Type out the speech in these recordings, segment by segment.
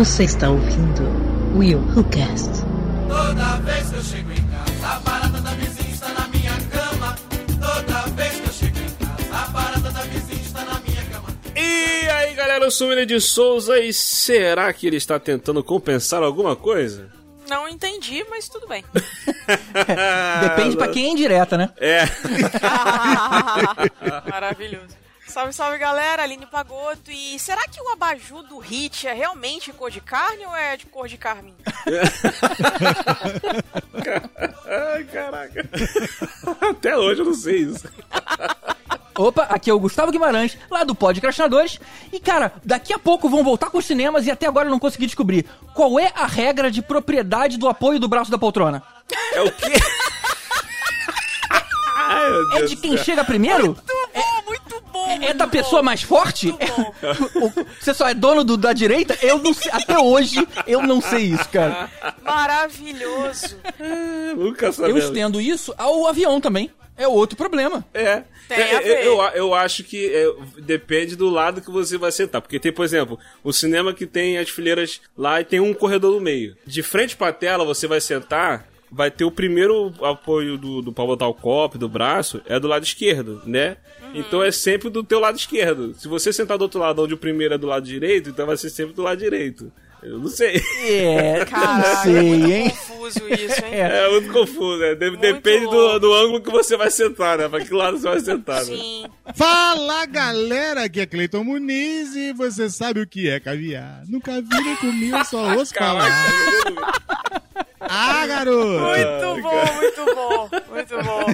Você está ouvindo Will Who Cast. Toda vez que eu chego em casa, a barata da vizinha está na minha cama. Toda vez que eu chego em casa, a barata da vizinha está na minha cama. E aí, galera, eu sou o William de Souza e será que ele está tentando compensar alguma coisa? Não entendi, mas tudo bem. Depende pra quem é indireta, né? É. Maravilhoso. Salve, salve galera, Aline Pagoto. E será que o abajur do Hit é realmente cor de carne ou é de cor de carmim? Ai, caraca. Até hoje eu não sei isso. Opa, aqui é o Gustavo Guimarães, lá do Podcrastinadores. E cara, daqui a pouco vão voltar com os cinemas e até agora eu não consegui descobrir qual é a regra de propriedade do apoio do braço da poltrona. É o quê? Ai, meu É de quem céu. chega primeiro? Bom, muito bom. É muito da bom. pessoa mais forte? Muito bom. O- Você só é dono do- da direita? Eu não sei. Até hoje eu não sei isso, cara. Maravilhoso. Nunca Eu sabemos. estendo isso ao avião também. É outro problema. É. Tem É, a ver. eu, eu, eu acho que é, depende do lado que você vai sentar. Porque tem, por exemplo, o cinema que tem as fileiras lá e tem um corredor no meio. De frente pra tela, você vai sentar, vai ter o primeiro apoio do, do pra botar o copo, do braço, é do lado esquerdo, né? Então é sempre do teu lado esquerdo. Se você sentar do outro lado onde o primeiro é do lado direito, então vai ser sempre do lado direito. Eu não sei. É, Caraca, não sei, muito hein? confuso isso, hein? É muito confuso, né? De- Muito depende do, do ângulo que você vai sentar, né? Pra que lado você vai sentar, né? Sim. Fala galera, aqui é Cleiton Muniz e você sabe o que é caviar. Nunca vi nem comi, eu só ouço falar. Ah, garoto! Muito bom, muito bom, muito bom.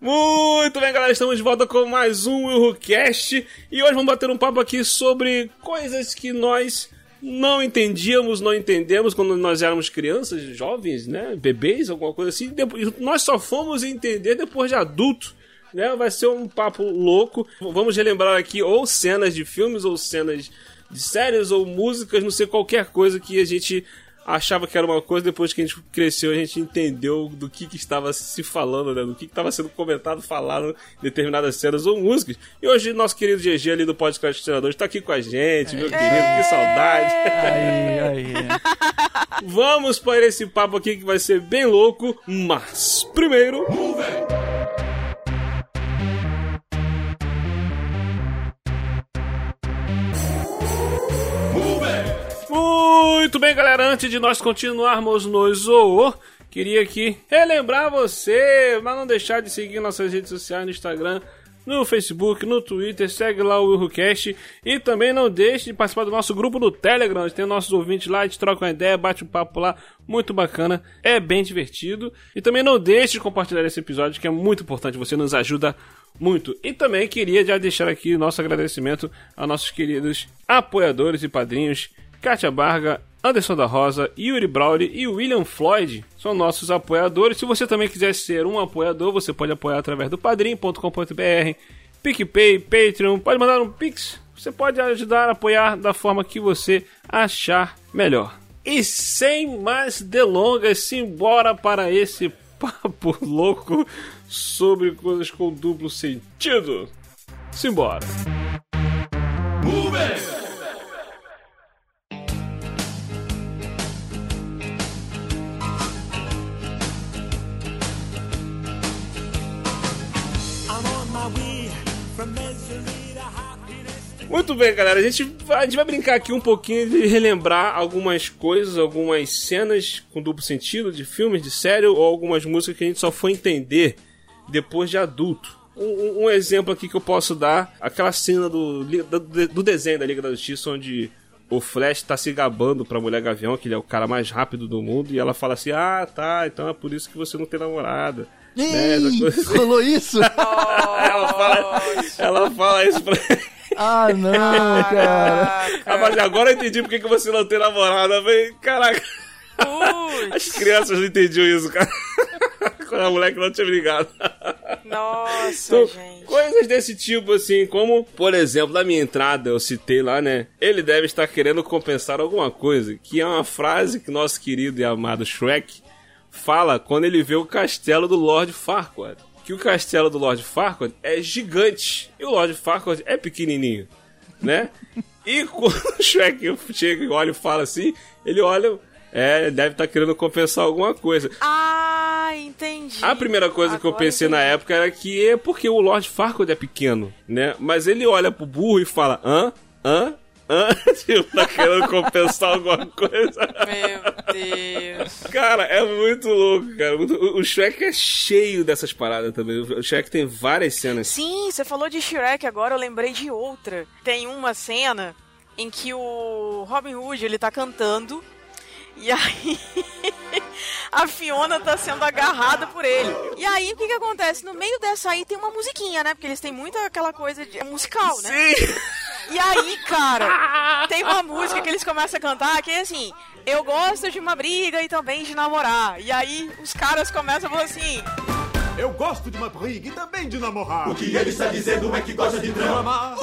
Muito bem, galera, estamos de volta com mais um WilhoCast e hoje vamos bater um papo aqui sobre coisas que nós não entendíamos, não entendemos quando nós éramos crianças, jovens, né, bebês, alguma coisa assim. Depois, nós só fomos entender depois de adulto. Né, vai ser um papo louco. Vamos relembrar aqui ou cenas de filmes, ou cenas de séries, ou músicas, não sei, qualquer coisa que a gente achava que era uma coisa, depois que a gente cresceu, a gente entendeu do que, que estava se falando, né? Do que, que estava sendo comentado, falado em determinadas cenas ou músicas. E hoje nosso querido GG ali do Podcast Treinador está aqui com a gente, meu querido, que saudade. Aí, aí. Vamos para esse papo aqui que vai ser bem louco, mas primeiro. Muito bem, galera. Antes de nós continuarmos no Zoô, queria aqui relembrar você, mas não deixar de seguir nossas redes sociais no Instagram, no Facebook, no Twitter, segue lá o WilhoCast e também não deixe de participar do nosso grupo do Telegram, tem nossos ouvintes lá, a gente troca uma ideia, bate um papo lá, muito bacana, é bem divertido. E também não deixe de compartilhar esse episódio, que é muito importante, você nos ajuda muito. E também queria já deixar aqui nosso agradecimento a nossos queridos apoiadores e padrinhos, Kátia Barga, Anderson da Rosa, Yuri Brawley e William Floyd são nossos apoiadores. Se você também quiser ser um apoiador, você pode apoiar através do padrim.com.br, PicPay, Patreon, pode mandar um Pix. Você pode ajudar a apoiar da forma que você achar melhor. E sem mais delongas, simbora para esse papo louco sobre coisas com duplo sentido. Simbora. Muito bem, galera. A gente, vai- a gente vai brincar aqui um pouquinho de relembrar algumas coisas, algumas cenas com duplo sentido de filmes, de série ou algumas músicas que a gente só foi entender depois de adulto. Um, um- um exemplo aqui que eu posso dar, aquela cena do, do, do desenho da Liga da Justiça onde o Flash tá se gabando pra Mulher Gavião, que ele é o cara mais rápido do mundo, e ela fala assim, ah, tá, então é por isso que você não tem namorada. Né, coisa assim. rolou isso? ela, fala, ela fala isso pra Ah, não, cara. Ah, mas agora eu entendi porque que você não tem namorada. Eu falei, caraca, as Putz, crianças não entendiam isso, cara. Quando a moleque não tinha brigado. nossa, Então, gente. coisas desse tipo, assim, como, por exemplo, na minha entrada, eu citei lá, né? Ele deve estar querendo compensar alguma coisa, que é uma frase que nosso querido e amado Shrek fala quando ele vê o castelo do Lord Farquaad. Que o castelo do Lord Farquaad é gigante e o Lord Farquaad é pequenininho, né? E quando o Shrek chega e olha e fala assim, ele olha, é, deve estar querendo compensar alguma coisa. Ah, entendi. A primeira coisa que eu Agora pensei na entendi. época era que é porque o Lord Farquaad é pequeno, né? Mas ele olha pro burro e fala, hã? Hã? Tipo, tá querendo compensar alguma coisa. Meu Deus. Cara, é muito louco, cara. O Shrek é cheio dessas paradas também. O Shrek tem várias cenas. Sim, você falou de Shrek agora, eu lembrei de outra. Tem uma cena em que o Robin Hood, ele tá cantando e aí a Fiona tá sendo agarrada por ele. E aí o que que acontece? No meio dessa aí tem uma musiquinha, né? Porque eles têm muita aquela coisa de é musical, né? Sim! E aí, cara, tem uma música que eles começam a cantar que é assim: Eu gosto de uma briga e também de namorar. E aí os caras começam a falar assim: Eu gosto de uma briga e também de namorar. O que ele está dizendo é que gosta de drama.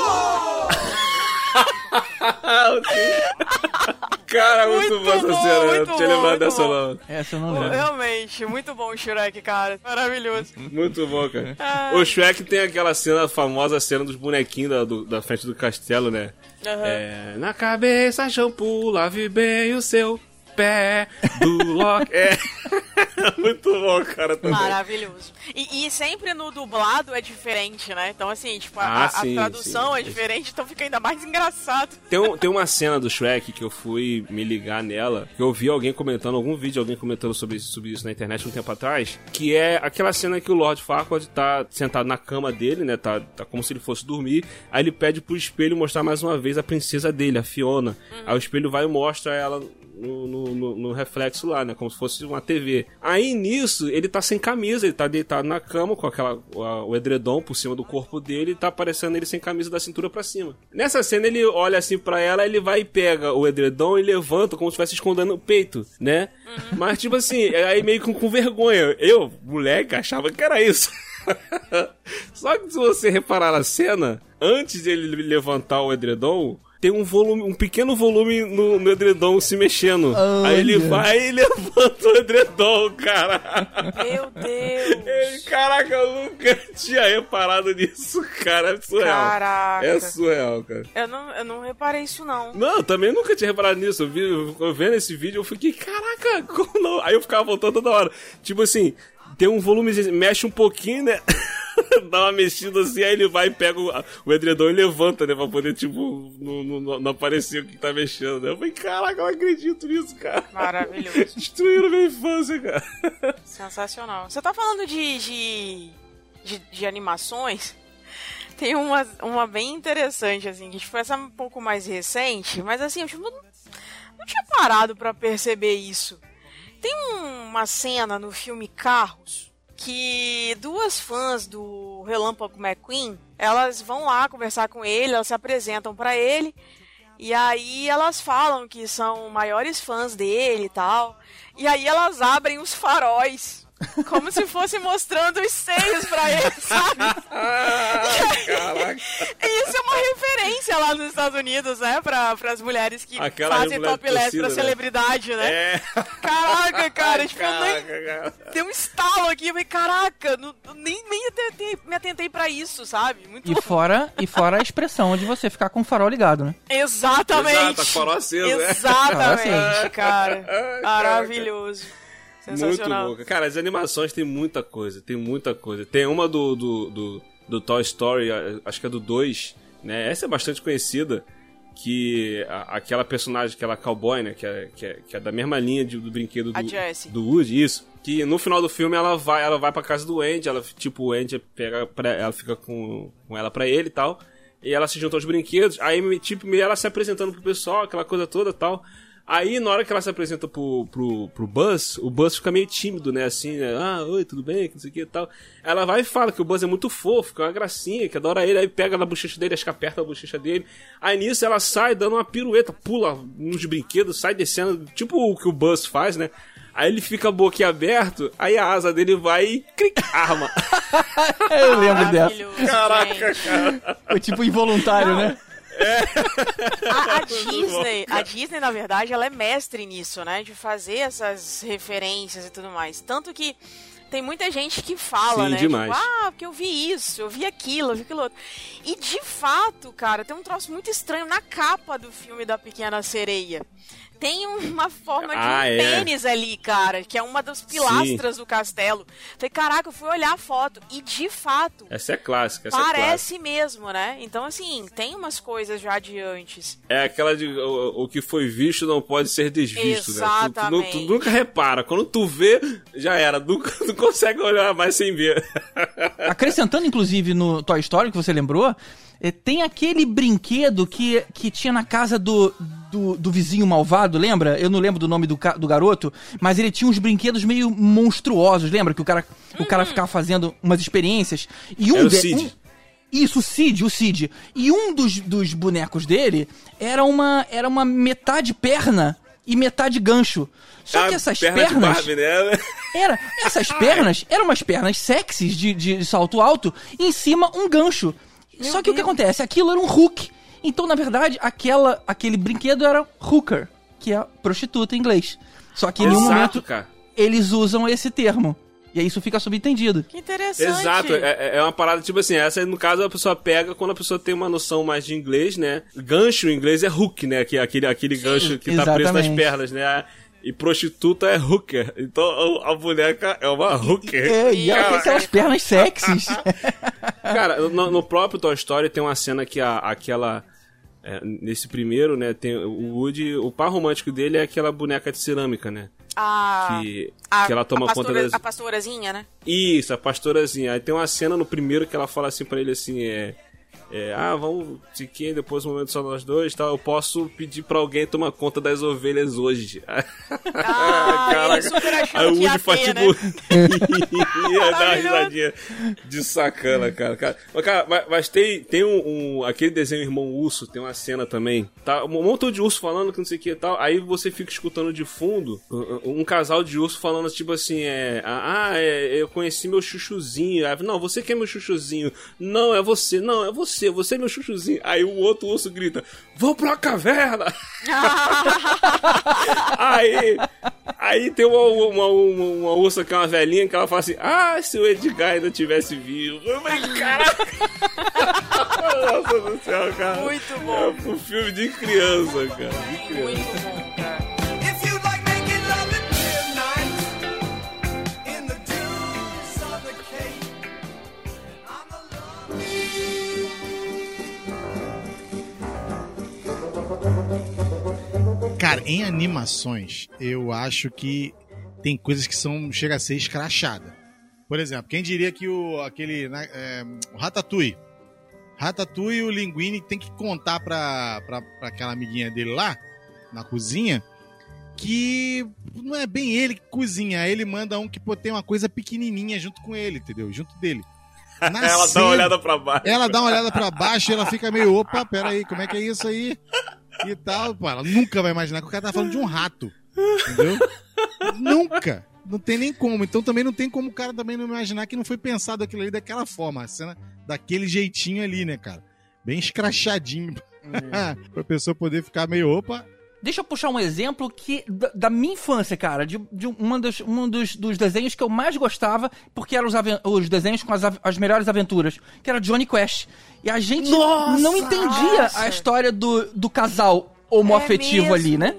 Cara, muito, Muito boa essa bom, cena. muito Não tinha bom, lembrado dessa, bom. não. Essa eu não lembro. Realmente, muito bom o Shrek, cara. Maravilhoso. Muito bom, cara. Ah. O Shrek tem aquela cena, a famosa cena dos bonequinhos da, do- da frente do castelo, né? Aham. É, na cabeça, shampoo, lave bem o seu pé do Loki. É. Muito bom, cara. Também. Maravilhoso. E, e sempre no dublado é diferente, né? Então, assim, tipo, a, Ah, a- a sim, tradução sim. é diferente, então fica ainda mais engraçado. Tem, um- tem uma cena do Shrek que eu fui me ligar nela, que eu vi alguém comentando, algum vídeo, alguém comentando sobre isso, sobre isso na internet um tempo atrás, que é aquela cena que o Lord Farquaad tá sentado na cama dele, né, tá, tá como se ele fosse dormir, aí ele pede pro espelho mostrar mais uma vez a princesa dele, a Fiona. Aí o espelho vai e mostra ela no- no- no reflexo lá, né, como se fosse uma TV. Aí nisso, ele tá sem camisa, ele tá deitado na cama com aquela a- o edredom por cima do corpo dele e tá aparecendo ele sem camisa da cintura pra cima. Nessa cena ele olha assim pra ela, ele vai e pega o edredom e levanta como se estivesse escondendo o peito, né? Mas tipo assim, é aí meio com, com vergonha. Eu, moleque, achava que era isso. Só que se você reparar na cena, antes dele levantar o edredom, tem um volume, um pequeno volume no, no edredom se mexendo. Aí ele Olha. vai e levanta o edredom, cara. Meu Deus. Ei, Caraca, eu nunca tinha reparado nisso, cara. É surreal. Caraca. É surreal, cara. Eu não, eu não reparei isso, não. Não, eu também nunca tinha reparado nisso. Eu, vi, eu vendo esse vídeo, eu fiquei, caraca, como não? Aí eu ficava voltando toda hora. Tipo assim, tem um volume, mexe um pouquinho, né? Dá uma mexida assim, aí ele vai e pega o, o edredom e levanta, né? Pra poder, tipo, não, não, não aparecer o que tá mexendo, né? Eu falei, caraca, eu não acredito nisso, cara. Maravilhoso. Destruíram minha infância, cara. Sensacional. Você tá falando de, de, de, de animações? Tem uma, uma bem interessante, assim, que tipo, essa é um pouco mais recente, mas assim, eu tipo, não, tinha parado pra perceber isso. Tem um- uma cena no filme Carros que duas fãs do Relâmpago McQueen, elas vão lá conversar com ele, elas se apresentam pra ele, e aí elas falam que são maiores fãs dele e tal. E aí elas abrem os faróis. Como se fosse mostrando os seios pra ele, sabe? Caraca. E isso é uma referência lá nos Estados Unidos, né? Pra, pras mulheres que Aquela fazem mulher topless torcida, pra né? celebridade, né? É. Caraca, cara, tipo, eu nem, Caraca, cara. deu um estalo aqui, eu falei, caraca, não, nem, nem atentei- me atentei pra isso, sabe? Muito E fora, e fora a expressão de você ficar com o farol ligado, né? Exatamente. Exato, farol aceso, né? Exatamente, cara. Caraca. Muito bom. Cara, as animações tem muita coisa, tem muita coisa. Tem uma do, do, do, do Toy Story, acho que é do 2, né? Essa é bastante conhecida. Que a- aquela personagem, aquela cowboy, né? Que é, que é, que é da mesma linha de- do brinquedo do, do Woody, isso. Que no final do filme ela vai, ela vai pra casa do Andy, ela, tipo, o Andy pega pra, ela fica com, com ela pra ele e tal. E ela se junta aos brinquedos. Aí, tipo, meio ela se apresentando pro pessoal, aquela coisa toda e tal. Aí, na hora que ela se apresenta pro, pro, pro Buzz, o Buzz fica meio tímido, né? Assim, né? Ah, oi, tudo bem? Que não sei o que e tal. Ela vai e fala que o Buzz é muito fofo, que é uma gracinha, que adora ele. Aí pega na bochecha dele, acho que aperta a bochecha dele. Aí nisso ela sai dando uma pirueta, pula nos brinquedos, sai descendo, tipo o que o Buzz faz, né? Aí ele fica boquiaberto, aí a asa dele vai e clic, arma. Eu lembro dessa. Caraca, cara. Foi tipo involuntário, né? A, a Disney, a Disney, na verdade, ela é mestre nisso, né? De fazer essas referências e tudo mais. Tanto que tem muita gente que fala, Sim, né? demais. Tipo, ah, porque eu vi isso, eu vi aquilo, eu vi aquilo outro. E de fato, cara, tem um troço muito estranho na capa do filme da Pequena Sereia. Tem uma forma de Ah, um é. pênis ali, cara, que é uma das pilastras do castelo. Falei, caraca, eu fui olhar a foto e de fato Essa é clássica, essa é clássica. parece mesmo, né? Então, assim, tem umas coisas já de antes. É aquela de o, o que foi visto não pode ser desvisto, né? Tu- Tu, tu Exatamente. nunca repara. Quando tu vê, já era. Nunca, não consegue olhar mais sem ver. Acrescentando, inclusive, no Toy Story, que você lembrou, tem aquele brinquedo que, que tinha na casa do, do, do vizinho malvado, lembra? Eu não lembro do nome do, do garoto, mas ele tinha uns brinquedos meio monstruosos, lembra? Que o cara, o cara ficava fazendo umas experiências. E um Era o Cid. um- isso, o Cid, o Cid. E um dos, dos bonecos dele era uma, era uma metade perna e metade gancho. Só que Ah, essas perna de pernas. Barbie, né? Era, essas pernas eram umas pernas sexys de, de salto alto, e em cima um gancho. Só que o que acontece? Aquilo era um hook. Então, na verdade, aquela, aquele brinquedo era hooker, que é prostituta em inglês. Só que em Exato, momento cara. eles usam esse termo. E aí isso fica subentendido. Que interessante. Exato, é, é uma parada tipo assim, essa no caso a pessoa pega quando a pessoa tem uma noção mais de inglês, né? Gancho em inglês é hook, né? Que é aquele, aquele gancho que tá preso nas exatamente. pernas, né? E prostituta é hooker. Então a boneca é uma hooker. É, e ela tem aquelas pernas sexys. Cara, no, no próprio Toy Story tem uma cena que a, aquela. é, nesse primeiro, né? Tem o Woody. O par romântico dele é aquela boneca de cerâmica, né? A, Que, a, que ela toma a conta pastora- das. A pastorazinha, né? Isso, a pastorazinha. Aí tem uma cena no primeiro que ela fala assim pra ele assim, é. É, ah, vamos fiquem depois um momento só nós dois, tal. Eu posso pedir pra alguém tomar conta das ovelhas hoje. Ah, ele super Aí o Woody tipo. né? ia dar uma risadinha de sacana, cara. cara. Mas, cara, mas, mas tem, tem um, um- Aquele desenho Irmão Urso, tem uma cena também. Tá? Um montão de urso falando que não sei o que e tal. Aí você fica escutando de fundo um, um casal de urso falando tipo assim: é. Ah, é, eu conheci meu chuchuzinho. Aí, não, você que é meu chuchuzinho. Não, é você. Não, é você. Você é meu chuchuzinho. Aí o outro urso grita: Vão pra caverna! aí, aí tem uma, uma, uma, uma ursa que é uma velhinha que ela fala assim: Ah, se o Edgar ainda tivesse vivo. Eu falei, caraca! Nossa do céu, cara. Muito bom. É um filme de criança, cara. De criança. Muito bom, Cara, em animações, eu acho que tem coisas que são chega a ser escrachada. Por exemplo, quem diria que o aquele né, é, o Ratatouille, Ratatouille e o Linguini tem que contar pra, pra, pra aquela amiguinha dele lá na cozinha que não é bem ele que cozinha, aí ele manda um que pô, tem uma coisa pequenininha junto com ele, entendeu? Junto dele. Na Ela dá cena- uma olhada pra baixo. ela dá uma olhada pra baixo e ela fica meio, opa, peraí, como é que é isso aí? E tal, pô, ela nunca vai imaginar que o cara tá falando de um rato. Entendeu? nunca. Não tem nem como. Então também não tem como o cara também não imaginar que não foi pensado aquilo ali daquela forma. A cena daquele jeitinho ali, né, cara? Bem escrachadinho. pra pessoa poder ficar meio, opa, Deixa eu puxar um exemplo que da, da minha infância, cara, de, de uma dos, um dos, dos desenhos que eu mais gostava, porque eram os, os desenhos com as, as melhores aventuras, que era Johnny Quest. E a gente Nossa! não entendia Nossa! a história do, do casal homoafetivo É ali, né?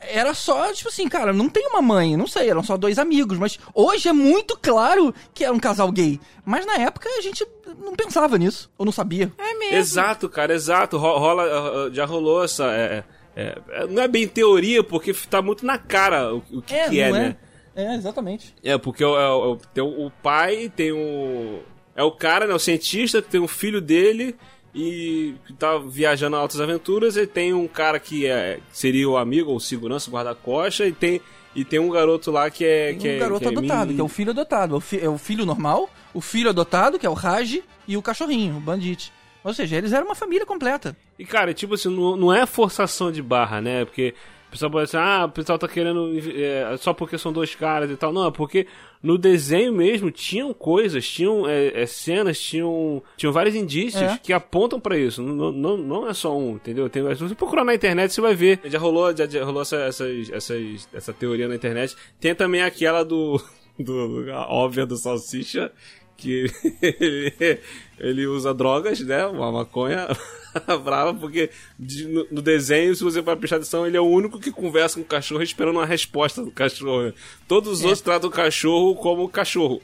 Era só, tipo assim, cara, não tem uma mãe, não sei, eram só dois amigos, mas hoje é muito claro que era um casal gay. Mas na época a gente não pensava nisso, ou não sabia. É mesmo. Exato, cara, exato. Ro- Rola, uh, uh, já rolou essa. é, é, é, não é bem teoria, porque tá muito na cara o, o que é, que é né? É, exatamente. É, porque o, é tem o, pai, tem o. É o cara, né? O cientista, tem um filho dele e que tá viajando a altas aventuras. E tem um cara que é, seria o amigo, ou o segurança, o guarda-costa, e tem, e tem um garoto lá que é. Tem que um é, garoto que é adotado, menino. que é o filho adotado. É o, fi- é o filho normal, o filho adotado, que é o Raj, e o cachorrinho, o Bandit. Ou seja, eles eram uma família completa. E, cara, tipo assim, não, não é forçação de barra, né? Porque o pessoal pode dizer, ah, o pessoal tá querendo é, só porque são dois caras e tal. Não, é porque no desenho mesmo tinham coisas, tinham é, é, cenas, tinham, tinham vários indícios É. que apontam pra isso. Não, não, não é só um, entendeu? Tem, se você procurar na internet, você vai ver. Já rolou, já, já rolou essa, essas, essas, essa teoria na internet. Tem também aquela do. do, do- a óbvia do Salsicha, que ele, ele usa drogas, né? Uma maconha brava, porque de- no, no desenho, se você vai prestar atenção, ele é o único que conversa com o cachorro esperando uma resposta do cachorro. né? Todos os outros tratam o cachorro como cachorro.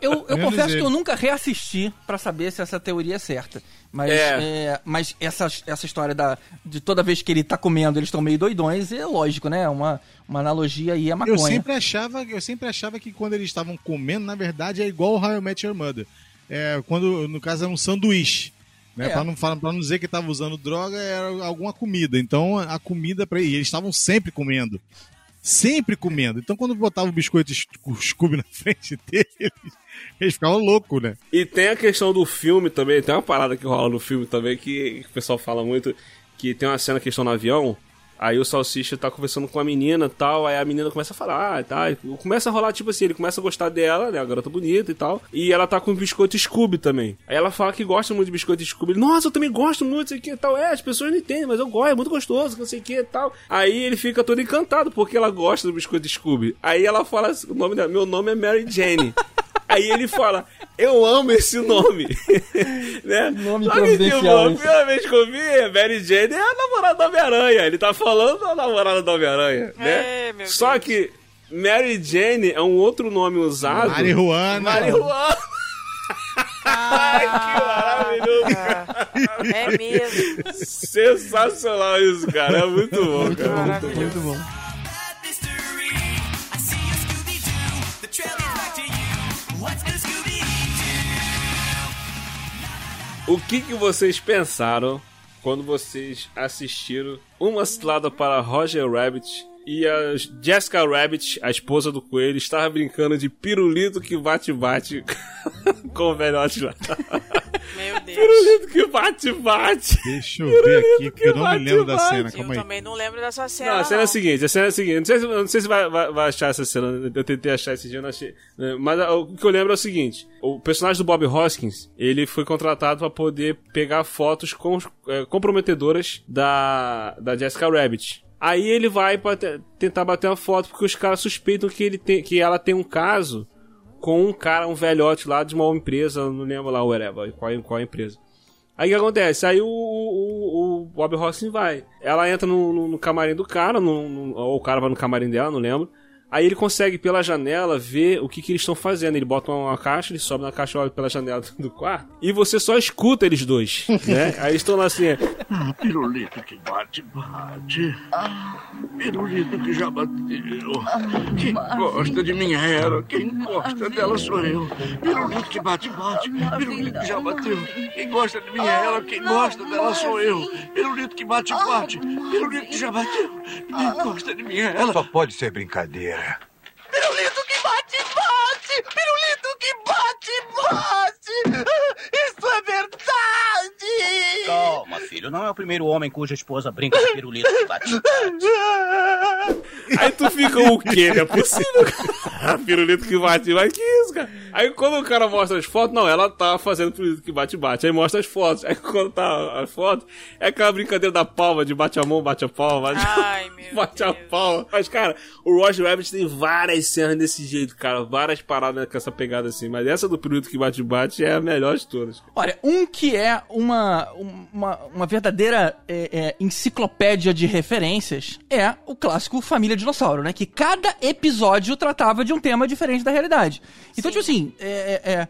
Eu, eu, eu confesso ele. que eu nunca reassisti pra saber se essa teoria é certa. Mas, É. é, mas essa, essa história da, de toda vez que ele tá comendo, eles estão meio doidões, é lógico, né? Uma, uma analogia aí à maconha. Eu sempre achava, eu sempre achava que quando eles estavam comendo, na verdade, é igual o How I Met Your Mother. É, quando, no caso, é um sanduíche. Né? É. Pra, não, pra não dizer que tava usando droga, era alguma comida. Então, a comida para eles estavam sempre comendo. Sempre comendo. Então, quando botava o biscoito Scooby na frente deles, eles ficavam loucos, né? E tem a questão do filme também, tem uma parada que rola no filme também que, que o pessoal fala muito, que tem uma cena que estão no avião, aí o Salsicha tá conversando com a menina e tal, aí a menina começa a falar, ah, tá, começa a rolar tipo assim, ele começa a gostar dela, né, a garota bonita e tal, e ela tá com biscoito Scooby também. Aí ela fala que gosta muito de biscoito Scooby, ele, nossa, eu também gosto muito, sei que e tal, é, as pessoas não entendem, mas eu gosto, é muito gostoso, não sei o que e tal. Aí ele fica todo encantado porque ela gosta do biscoito Scooby. Aí ela fala, assim, o nome dela, meu nome é Mary Jane. Aí ele fala, eu amo esse nome. né? Nome Só que, providencial, tipo, a primeira vez que eu vi, Mary Jane é a namorada do Homem-Aranha. Ele tá falando da namorada do Homem-Aranha, né? É, meu Só Deus. que Mary Jane é um outro nome usado. Marihuana. Marihuana. Ai, que maravilhoso. Ah, é mesmo. Sensacional isso, cara. É muito bom, cara. Maravilhoso. Muito bom. O que, que vocês pensaram quando vocês assistiram Uma Cilada para Roger Rabbit e a Jessica Rabbit, a esposa do coelho, estava brincando de pirulito que bate-bate com o velhote lá. Meu Deus. pirulito que bate-bate. Deixa eu ver aqui, porque eu não me bate, lembro da bate. cena. Eu Calma aí. também não lembro dessa cena. Não, a cena é a não. seguinte, a cena é a seguinte, não sei se, não sei se vai, vai- vai achar essa cena, eu tentei achar esse dia, eu não achei, né, mas o que eu lembro é o seguinte, o personagem do Bob Hoskins, ele foi contratado pra poder pegar fotos com, eh, comprometedoras da, da Jessica Rabbit. Aí ele vai te- tentar bater uma foto porque os caras suspeitam que, ele tem, que ela tem um caso com um cara, um velhote lá de uma empresa, não lembro lá, whatever, qual, qual empresa. Aí o que acontece? Aí o, o, o Bob Hoskins vai. Ela entra no, no- no camarim do cara, no- ou o cara vai no camarim dela, não lembro. Aí ele consegue, pela janela, ver o que, que eles estão fazendo. Ele bota uma caixa, ele sobe na caixa, olha pela janela do quarto. E você só escuta eles dois, né? Aí estão lá assim... Pirulito que bate, bate. Pirulito que já bateu. Quem gosta de minha era, quem gosta dela sou eu. Pirulito que bate, bate. Pirulito que já bateu. Quem gosta de minha era, quem gosta dela sou eu. Pirulito que bate, bate. Pirulito que já bateu. Quem gosta de minha ela. Só pode ser brincadeira. Pirulito que bate, bate! Pirulito que bate, bate! Calma, filho. Não é o primeiro homem cuja esposa brinca de pirulito que bate. Aí tu fica o quê? Não é possível. pirulito que bate, mas que isso, cara? Aí quando o cara mostra as fotos, não, ela tá fazendo pirulito que bate, bate. Aí mostra as fotos. Aí quando tá as fotos, é aquela brincadeira da palma, de bate a mão, bate a palma, bate, Ai, meu bate a palma. Mas, cara, o Roger Rabbit tem várias cenas desse jeito, cara. Várias paradas com essa pegada assim. Mas essa do pirulito que bate, bate é a melhor de todas. Olha, um que é uma, uma, uma verdadeira é, é, enciclopédia de referências é o clássico Família Dinossauro, né? Que cada episódio tratava de um tema diferente da realidade. Então, tipo assim, é, é, é,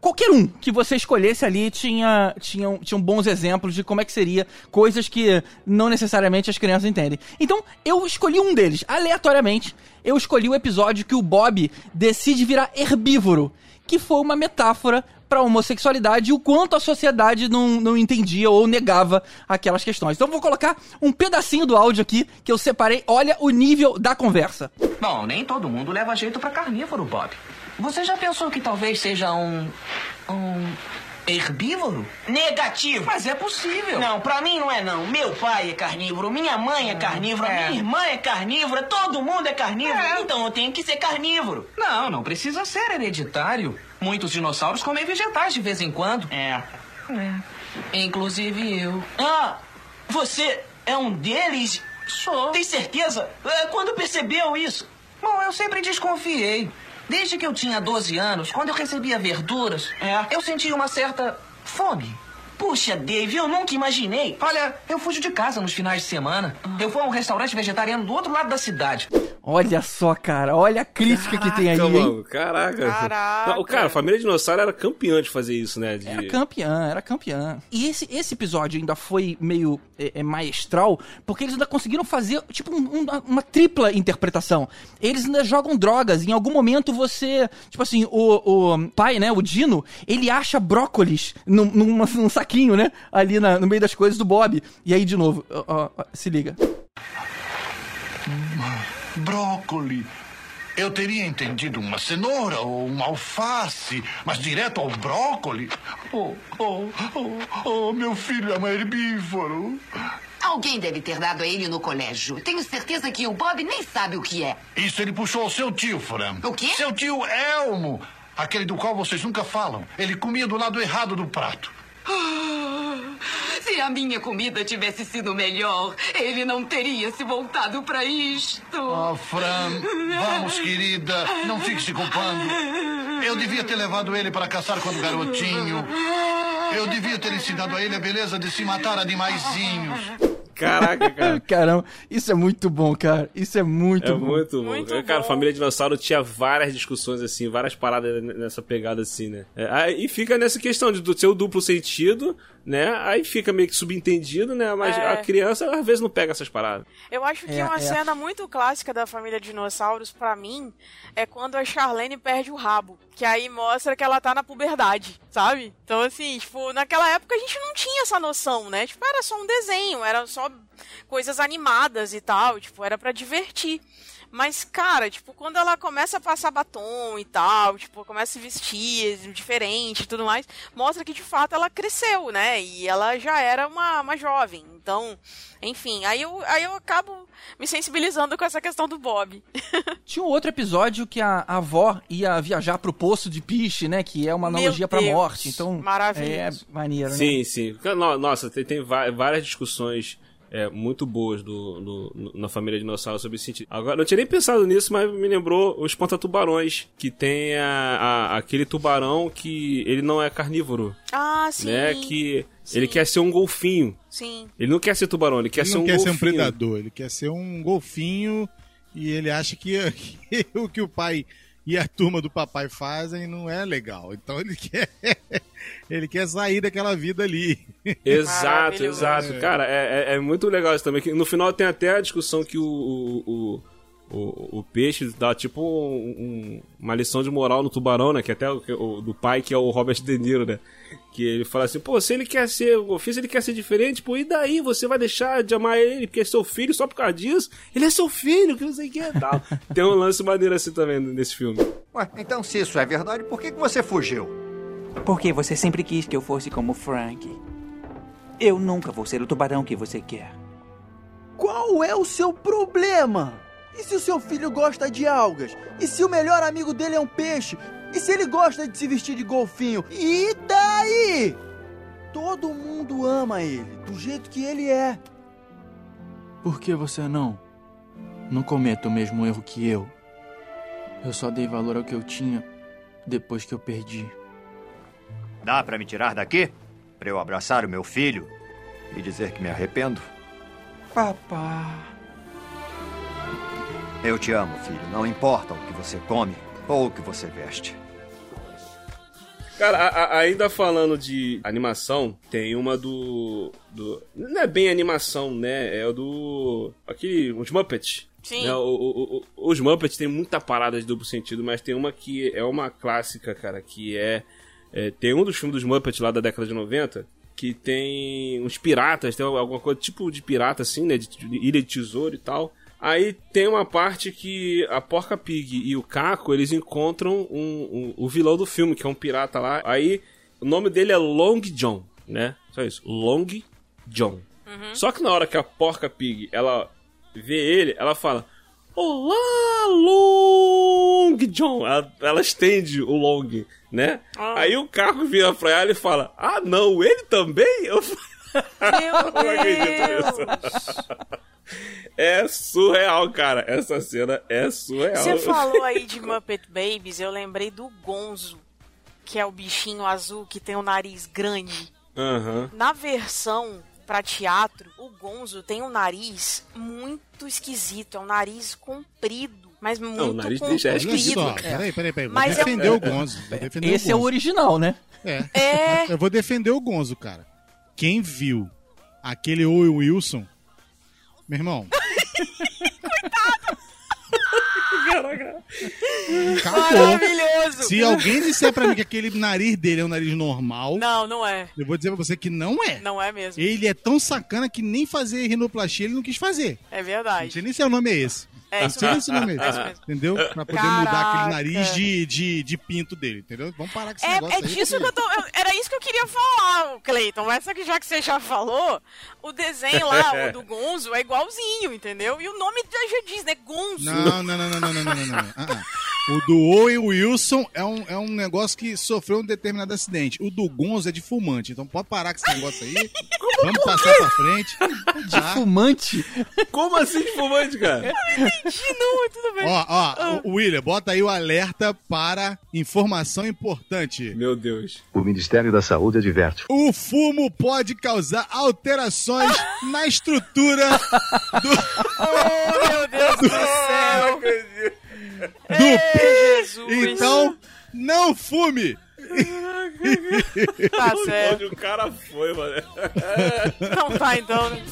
qualquer um que você escolhesse ali tinha, tinha, tinham bons exemplos de como é que seria coisas que não necessariamente as crianças entendem. Então, eu escolhi um deles, aleatoriamente. Eu escolhi o episódio que o Bob decide virar herbívoro, que foi uma metáfora pra homossexualidade e o quanto a sociedade não, não entendia ou negava aquelas questões. Então vou colocar um pedacinho do áudio aqui que eu separei. Olha o nível da conversa. Bom, nem todo mundo leva jeito pra carnívoro, Bob. Você já pensou que talvez seja um. um. herbívoro? Negativo. Mas é possível. Não, pra mim não é não. Meu pai é carnívoro, minha mãe é carnívora, É. minha irmã é carnívora, todo mundo é carnívoro. É. Então eu tenho que ser carnívoro. Não, não precisa ser hereditário. Muitos dinossauros comem vegetais de vez em quando. É. Inclusive eu. Ah, você é um deles? Sou. Tem certeza? É, Quando percebeu isso? Bom, eu sempre desconfiei. Desde que eu tinha 12 anos, quando eu recebia verduras, eu sentia uma certa fome. Puxa, Dave, eu nunca imaginei. Olha, eu fujo de casa nos finais de semana. Eu vou a um restaurante vegetariano do outro lado da cidade. Olha só, cara, olha a crítica que tem aí, Caraca, hein? mano, Caraca. Caraca. Não, Cara, a família dinossauro era campeã de fazer isso, né? De... Era campeã, era campeã. E esse, esse episódio ainda foi meio é, é, maestral, porque eles ainda conseguiram fazer, tipo, um- um- uma tripla interpretação. Eles ainda jogam drogas. Em algum momento você. Tipo assim, o, o pai, né, o Dino, ele acha brócolis num, numa- num saquinho, né? Ali na- no meio das coisas do Bob. E aí, de novo, ó, ó, ó, se liga. Brócoli. Eu teria entendido uma cenoura ou uma alface, mas direto ao brócoli? Oh, oh, oh, oh, meu filho é um herbívoro. Alguém deve ter dado a ele no colégio. Tenho certeza que o Bob nem sabe o que é. Isso ele puxou ao seu tio, Fran. O quê? Seu tio Elmo. Aquele do qual vocês nunca falam. Ele comia do lado errado do prato. Ah, Se a minha comida tivesse sido melhor, ele não teria se voltado para isto. Ah, Fran, vamos, querida. Não fique se culpando. Eu devia ter levado ele para caçar quando garotinho. Eu devia ter ensinado a ele a beleza de se matar animaizinhos. Caraca, cara. Caramba, isso é muito bom, cara. Isso é muito É bom. muito bom. Muito cara, bom. Família Dinossauro tinha várias discussões assim, várias paradas nessa pegada assim, né? É, aí fica nessa questão de do seu duplo sentido, né? Aí fica meio que subentendido, né? Mas É. a criança às vezes não pega essas paradas. Eu acho que É, uma é. cena muito clássica da família Dinossauros, pra mim, é quando a Charlene perde o rabo. Que aí mostra que ela tá na puberdade, sabe? Então, assim, tipo, naquela época a gente não tinha essa noção, né? Tipo, era só um desenho, era só coisas animadas e tal, tipo, era pra divertir. Mas, cara, tipo, quando ela começa a passar batom e tal, tipo, começa a se vestir diferente e tudo mais, mostra que de fato ela cresceu, né? E ela já era uma, uma jovem. Então, enfim, aí eu, aí eu acabo me sensibilizando com essa questão do Bob. Tinha um outro episódio que a, a avó ia viajar pro poço de piche, né? Que é uma Meu analogia pra Deus, morte. Então, maravilhoso. é maneiro, né? Sim, sim. No- Nossa, tem, tem várias discussões é, muito boas do, do- na família Dinossauro sobre esse sentido. Agora, não tinha nem pensado nisso, mas me lembrou o Espanta-Tubarões, que tem a- a- aquele tubarão que ele não é carnívoro, Ah, sim. né? Que ele quer ser um golfinho. Sim. Ele não quer ser tubarão, ele quer Ele ser não um quer ser um golfinho. predador, ele quer ser um golfinho e ele acha que, que o que o pai e a turma do papai fazem não é legal. Então ele quer ele quer sair daquela vida ali. Exato, exato. Cara, é, é- é muito legal isso também. Que no final tem até a discussão que o, o, o, o- o peixe dá tipo um- um- uma lição de moral no tubarão, né? Que até o, o- do pai, que é o Robert De Niro, né? Que ele fala assim, pô, se ele quer ser o se ele quer ser diferente, pô, e daí? Você vai deixar de amar ele porque é seu filho só por causa disso? Ele é seu filho, que não sei o que é tal. tem um lance maneiro assim também nesse filme. Ué, então se isso é verdade, por que que você fugiu? Porque você sempre quis que eu fosse como Frank. Eu nunca vou ser o tubarão que você quer. Qual é o seu problema? E se o seu filho gosta de algas? E se o melhor amigo dele é um peixe? E se ele gosta de se vestir de golfinho? E daí? Todo mundo ama ele, do jeito que ele é. Por que você não? Não cometa o mesmo erro que eu. Eu só dei valor ao que eu tinha depois que eu perdi. Dá pra me tirar daqui? Pra eu abraçar o meu filho e dizer que me arrependo? Papá. Eu te amo, filho. Não importa o que você come ou o que você veste. Cara, a- a- ainda falando de animação, tem uma do, do. Não é bem animação, né? É o do. Aquele. Os Muppets. Sim. Né? O- o- o- os Muppets tem muita parada de duplo sentido, mas tem uma que é uma clássica, cara, que é. é, tem um dos filmes dos Muppets lá da década de 90 que tem uns piratas, tem alguma coisa tipo de pirata assim, né? De, de ilha de tesouro e tal. Aí tem uma parte que a Porca Pig e o Caco, eles encontram um, um- o vilão do filme, que é um pirata lá. Aí o nome dele é Long John, né? Só isso, Long John. Só que na hora que a Porca Pig, ela vê ele, ela fala... Olá, Long John! Ela, ela estende o Long, né? Aí o Caco vira pra ela e fala... Ah, não, ele também? Eu... Meu não acredito nisso. É surreal, cara. Essa cena é surreal. Você falou aí de Muppet Babies, eu lembrei do Gonzo, que é o bichinho azul que tem o nariz grande. Aham. Na versão pra teatro, o Gonzo tem um nariz muito esquisito, é um nariz comprido, mas muito Não, o nariz comprido. é esquisito. Peraí, peraí, peraí. Vou Mas é um- defender o Gonzo. Vou defender o Esse é o Gonzo. original, né? É. É. Eu vou defender o Gonzo, cara. Quem viu aquele Owen Wilson, meu irmão, acabou. Maravilhoso. Se alguém disser pra mim que aquele nariz dele é um nariz normal, Não, não é. eu vou dizer pra você que não é. Não é mesmo. Ele é tão sacana que nem fazer rinoplastia ele não quis fazer. É Não verdade. sei nem se é o nome é esse. É, isso Tira esse nome é Entendeu? Pra poder Caraca. mudar aquele nariz de, de, de pinto dele, entendeu? Vamos parar com esse é, negócio é disso aí, que eu tô, Era isso que eu queria falar, Cleiton. Mas só que já que você já falou, o desenho lá, o do Gonzo, é igualzinho, entendeu? E o nome já diz, né? Gonzo. Não, não, não, não, não, não, não, não. não. Ah, ah. O do Owen Wilson é um, é um negócio que sofreu um determinado acidente. O do Gonzo é de fumante. Então pode parar com esse negócio aí. Vamos passar pra frente. De fumante? Como assim de fumante, cara? Entendi, não, mas tudo bem. Ó, ó, o William, bota aí o alerta para informação importante. Meu Deus. O Ministério da Saúde adverte. O fumo pode causar alterações na estrutura Oh, meu Deus do céu. Do Ei, Jesus. Então, não fume! Tá Onde certo. o cara foi, mano? Então tá, então, né?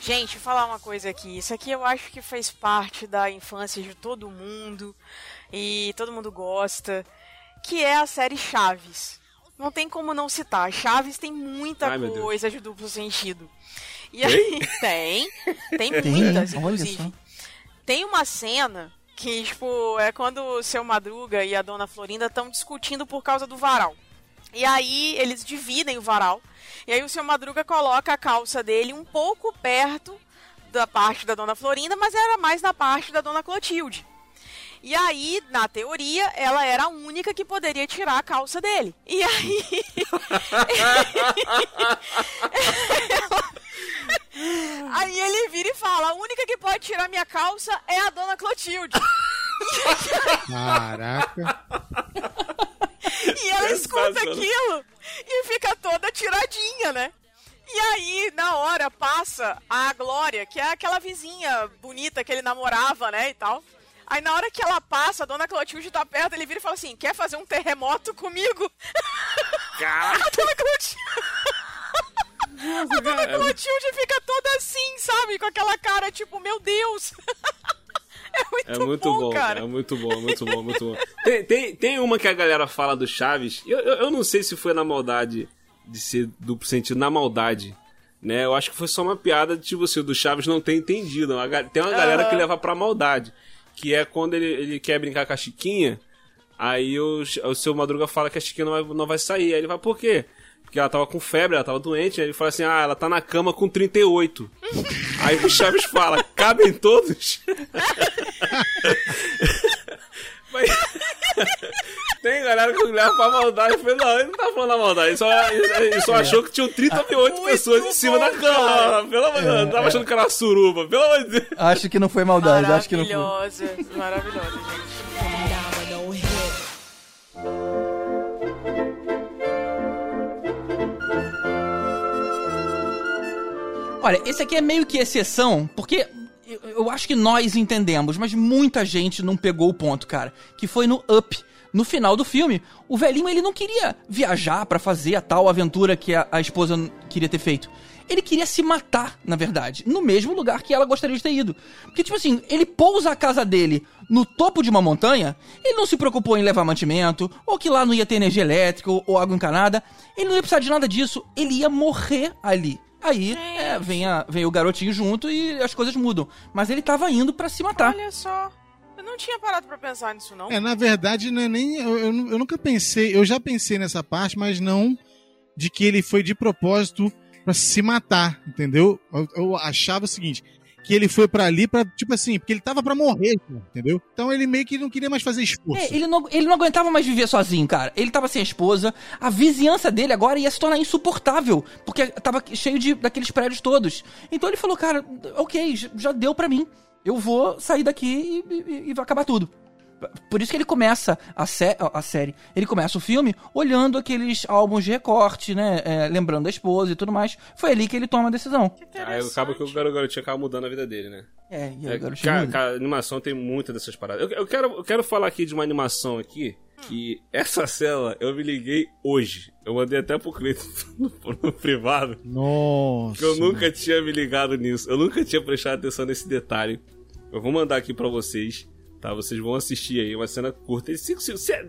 Gente, falar uma coisa aqui. Isso aqui eu acho que fez parte da infância de todo mundo e todo mundo gosta, que é a série Chaves. Não tem como não citar. Chaves tem muita Ai, coisa de duplo sentido. E aí tem, tem muitas, Tem? Inclusive. Tem uma cena que, tipo, é quando o seu Madruga e a dona Florinda estão discutindo por causa do varal. E aí eles dividem o varal. E aí o seu Madruga coloca a calça dele um pouco perto da parte da dona Florinda, mas era mais na parte da dona Clotilde. E aí, na teoria, ela era a única que poderia tirar a calça dele. E aí. Aí ele vira e fala: a única que pode tirar minha calça é a dona Clotilde. Caraca. E ela escuta aquilo e fica toda tiradinha, né? E aí, na hora, passa a Glória, que é aquela vizinha bonita que ele namorava, né, e tal. Aí na hora que ela passa, a dona Clotilde tá perto, ele vira e fala assim, quer fazer um terremoto comigo? A dona Clotilde... A dona Clotilde fica toda assim, sabe? Com aquela cara, tipo, meu Deus! É muito, É muito bom, cara. É muito bom, muito bom, muito bom. Tem, tem, tem uma que a galera fala do Chaves. Eu, eu, eu não sei se foi na maldade de ser duplo sentido, na maldade. Né? Eu acho que foi só uma piada de tipo assim, do Chaves não ter entendido. Tem uma galera que leva pra maldade. Que é quando ele, ele quer brincar com a Chiquinha. Aí o, o seu Madruga fala que a Chiquinha não vai, não vai sair. Aí ele vai, por quê? Porque ela tava com febre, ela tava doente. Aí ele fala assim: ah, ela tá na cama com 38. Aí o Chaves fala: cabem todos? Mas- Tem galera que leva pra maldade. Eu falei, não, ele não tá falando da maldade. Ele só, ele só achou que tinham 38 pessoas em cima da cama. Pelo amor de Deus, não tava achando que era suruba. Pelo amor de Deus. Acho que não foi maldade, acho que não foi. Maravilhosa, maravilhosa, gente. Olha, esse aqui é meio que exceção, porque eu, eu acho que nós entendemos, mas muita gente não pegou o ponto, cara. Que foi no Up. No final do filme, o velhinho ele não queria viajar pra fazer a tal aventura que a, a esposa queria ter feito. Ele queria se matar, na verdade, no mesmo lugar que ela gostaria de ter ido. Porque, tipo assim, ele pousa a casa dele no topo de uma montanha, ele não se preocupou em levar mantimento, ou que lá não ia ter energia elétrica ou, água encanada. Ele não ia precisar de nada disso, ele ia morrer ali. Aí é, vem, a- vem o garotinho junto e as coisas mudam. Mas ele tava indo pra se matar. Olha só. Eu não tinha parado pra pensar nisso, não. É, na verdade, não é nem. Eu, eu, eu nunca pensei. Eu já pensei nessa parte, mas não de que ele foi de propósito pra se matar, entendeu? Eu, eu achava o seguinte: que ele foi pra ali pra, tipo assim, porque ele tava pra morrer, entendeu? Então ele meio que não queria mais fazer esforço. É, ele, não, ele não aguentava mais viver sozinho, cara. Ele tava sem a esposa, a vizinhança dele agora ia se tornar insuportável, porque tava cheio de daqueles prédios todos. Então ele falou, cara, ok, já deu pra mim. Eu vou sair daqui e, e- e vai acabar tudo. Por isso que ele começa a, sé a série, ele começa o filme olhando aqueles álbuns de recorte, né? é, lembrando da esposa e tudo mais. Foi ali que ele toma a decisão. Aí acaba que o garo- garotinho acaba mudando a vida dele, né? É, e aí É, o garotinho cara, a animação tem muita dessas paradas. Eu, eu quero, eu quero falar aqui de uma animação aqui, que essa cela eu me liguei hoje. Eu mandei até pro Cleiton no, no privado. Nossa. Que eu nunca tinha me ligado nisso. Eu nunca tinha prestado atenção nesse detalhe. Eu vou mandar aqui pra vocês, tá? Vocês vão assistir aí uma cena curta, de 5,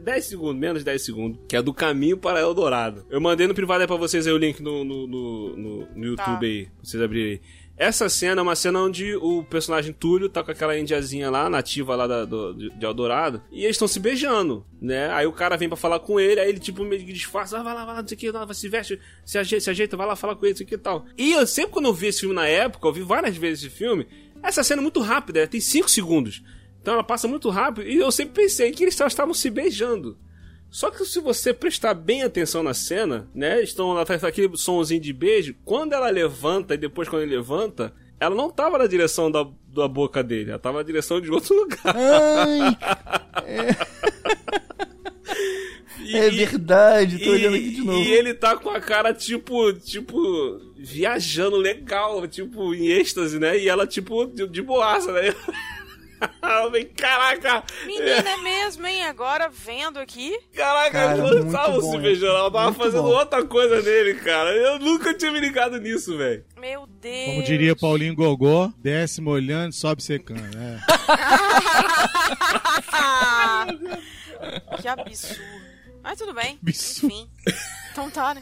10 segundos, menos de 10 segundos, que é do caminho para Eldorado. Eu mandei no privado aí pra vocês aí o link no, no, no, no- no YouTube Tá. aí, pra vocês abrirem aí. Essa cena é uma cena onde o personagem Túlio tá com aquela indiazinha lá, nativa lá da- do- de Eldorado, e eles estão se beijando, né? Aí o cara vem pra falar com ele, aí ele tipo meio que disfarça, ah, vai lá, vai lá, não sei o que, vai, se veste, se ajeita, se ajeita, vai lá falar com ele, não sei o que e tal. E eu sempre quando eu vi esse filme na época, eu vi várias vezes esse filme, essa cena é muito rápida, ela tem 5 segundos. Então ela passa muito rápido, e eu sempre pensei que eles só estavam se beijando. Só que se você prestar bem atenção na cena, né? Estão lá, tá aquele sonzinho de beijo. Quando ela levanta e depois quando ele levanta, ela não tava na direção da, da boca dele, ela tava na direção de outro lugar. Ai, é verdade, tô olhando aqui de novo. E ele tá com a cara, tipo, tipo, viajando legal, tipo, em êxtase, né? E ela, tipo, de, de boaça, né? Eu falei, Caraca! Menina, é mesmo, hein? Agora vendo aqui. Caraca, Cara, eles não bom, se né? beijando, ela tava Muito fazendo bom. outra coisa nele, cara. Eu nunca tinha me ligado nisso, velho. Meu Deus. Como diria Paulinho Gogó, desce molhando, sobe secando. É. que absurdo. Mas tudo bem. Enfim. Então tá, né?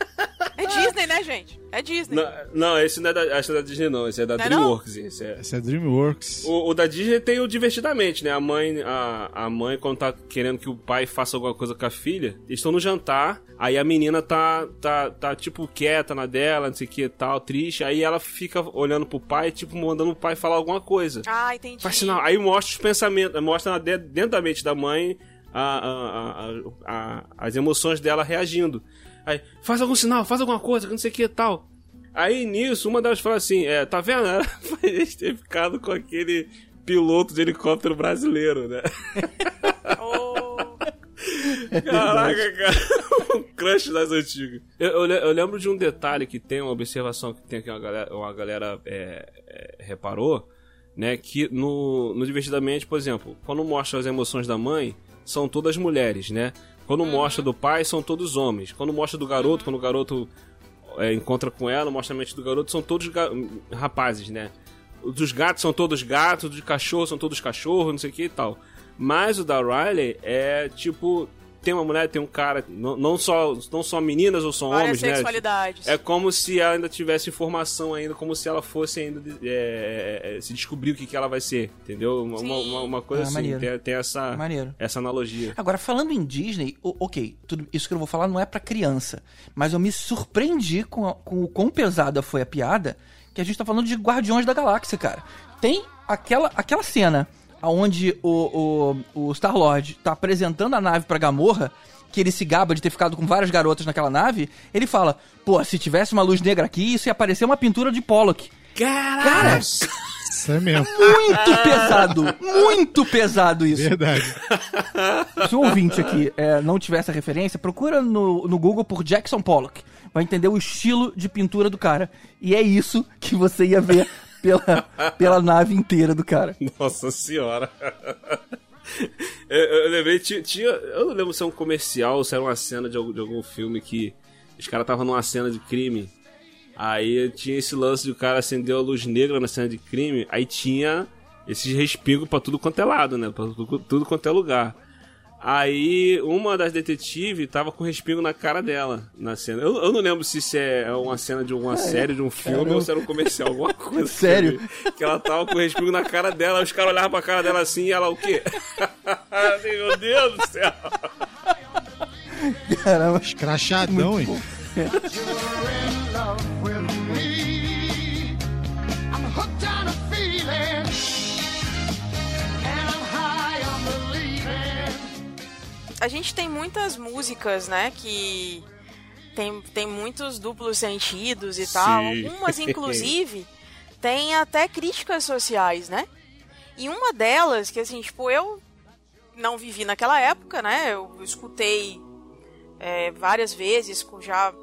É Disney, né, gente? É Disney. Não, não, esse não é da, esse não é da Disney, não. Esse é da Não é não? DreamWorks. Esse é... Essa é DreamWorks. O, o da Disney tem o divertidamente, né? A mãe, a, a mãe, quando tá querendo que o pai faça alguma coisa com a filha, eles estão no jantar, aí a menina tá, tá, tá, tipo, quieta na dela, não sei o que e tal, triste, aí ela fica olhando pro pai, tipo, mandando o pai falar alguma coisa. Ah, entendi. Faz sinal. Aí mostra os pensamentos, mostra de- dentro da mente da mãe a, a- a- a- as emoções dela reagindo. Aí, faz algum sinal, faz alguma coisa, que não sei o que e tal. Aí nisso, uma delas fala assim: é, tá vendo? Era pra gente ter ficado com aquele piloto de helicóptero brasileiro, né? Caraca, cara, um crush das antigas. Eu, eu eu lembro de um detalhe que tem, uma observação que tem que uma galera, uma galera é, é, reparou, né? Que no, no Divertidamente, por exemplo, quando mostra as emoções da mãe, são todas mulheres, né? Quando mostra do pai, são todos homens. Quando mostra do garoto, quando o garoto é, encontra com ela, mostra a mente do garoto, são todos ga- rapazes, né? Os dos gatos são todos gatos, os de cachorro são todos cachorros, não sei o que e tal. Mas o da Riley é tipo. Tem uma mulher, tem um cara, não, não, só, não só meninas ou são Várias homens, né? É como se ela ainda tivesse informação ainda, como se ela fosse ainda é, é, é, se descobrir o que, que ela vai ser, entendeu? Uma, uma, uma- uma coisa Ah, assim, maneiro. tem, tem essa, Maneiro. essa analogia. Agora, falando em Disney, o- ok, tudo isso que eu vou falar não é pra criança, mas eu me surpreendi com, a- com o quão pesada foi a piada, que a gente tá falando de Guardiões da Galáxia, cara. Tem aquela, aquela cena onde o, o, o Star-Lord tá apresentando a nave pra Gamorra, que ele se gaba de ter ficado com várias garotas naquela nave, ele fala, pô, se tivesse uma luz negra aqui, isso ia parecer uma pintura de Pollock. Cara, Isso é mesmo. muito pesado, muito pesado isso. Verdade. Se o ouvinte aqui é, não tiver essa referência, procura no, no Google por Jackson Pollock. Vai entender o estilo de pintura do cara. E é isso que você ia ver pela, pela nave inteira do cara. Nossa senhora. eu, eu lembrei, tinha, Eu não lembro se é um comercial ou se era uma cena de algum, de algum filme que os caras estavam numa cena de crime. Aí tinha esse lance de o cara acender a luz negra na cena de crime. Aí tinha esses respingos pra tudo quanto é lado, né? Pra tudo, tudo quanto é lugar. Aí uma das detetives tava com respingo na cara dela na cena. Eu, eu não lembro se isso é uma cena de alguma série, de um filme, caramba. ou se era um comercial, alguma coisa. Sério? Que ela tava com respingo na cara dela, os caras olhavam pra cara dela assim e ela o quê? Assim, Meu Deus do céu! Caramba. Escrachadão, hein? a gente tem muitas músicas, né, que tem, tem muitos duplos sentidos e tal. Sim. Algumas, inclusive, tem até críticas sociais, né? E uma delas, que assim, tipo, eu não vivi naquela época, né? Eu escutei é, várias vezes, com já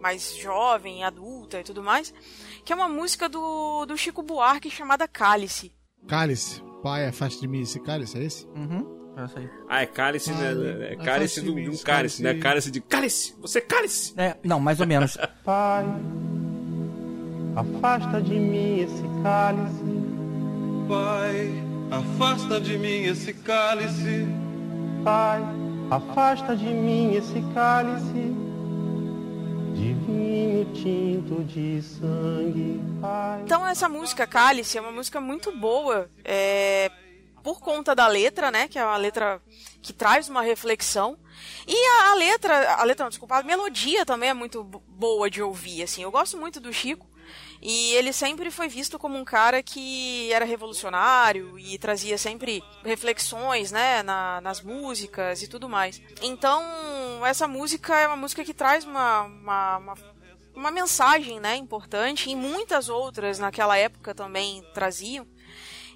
mais jovem, adulta e tudo mais, que é uma música do, do Chico Buarque chamada Cálice. Cálice. Pai, afaste de mim esse cálice, é esse? Uhum. Essa aí. Ah, é cálice, né? É Ah, cálice do, de um cálice, né? Cálice de cálice. Você é cálice. É, não, mais ou menos. Pai, afasta de mim esse cálice. Pai, afasta de mim esse cálice. Pai, afasta de mim esse cálice. De vinho tinto de sangue, Pai. Então essa música Cálice é uma música muito boa, é, por conta da letra, né? Que é uma letra que traz uma reflexão. E a, a letra, a letra, não, desculpa, a melodia também é muito bo- boa de ouvir, assim. Eu gosto muito do Chico. E ele sempre foi visto como um cara que era revolucionário e trazia sempre reflexões, né, na- nas músicas e tudo mais. Então, essa música é uma música que traz uma, uma, uma uma mensagem, né, importante, e muitas outras naquela época também traziam.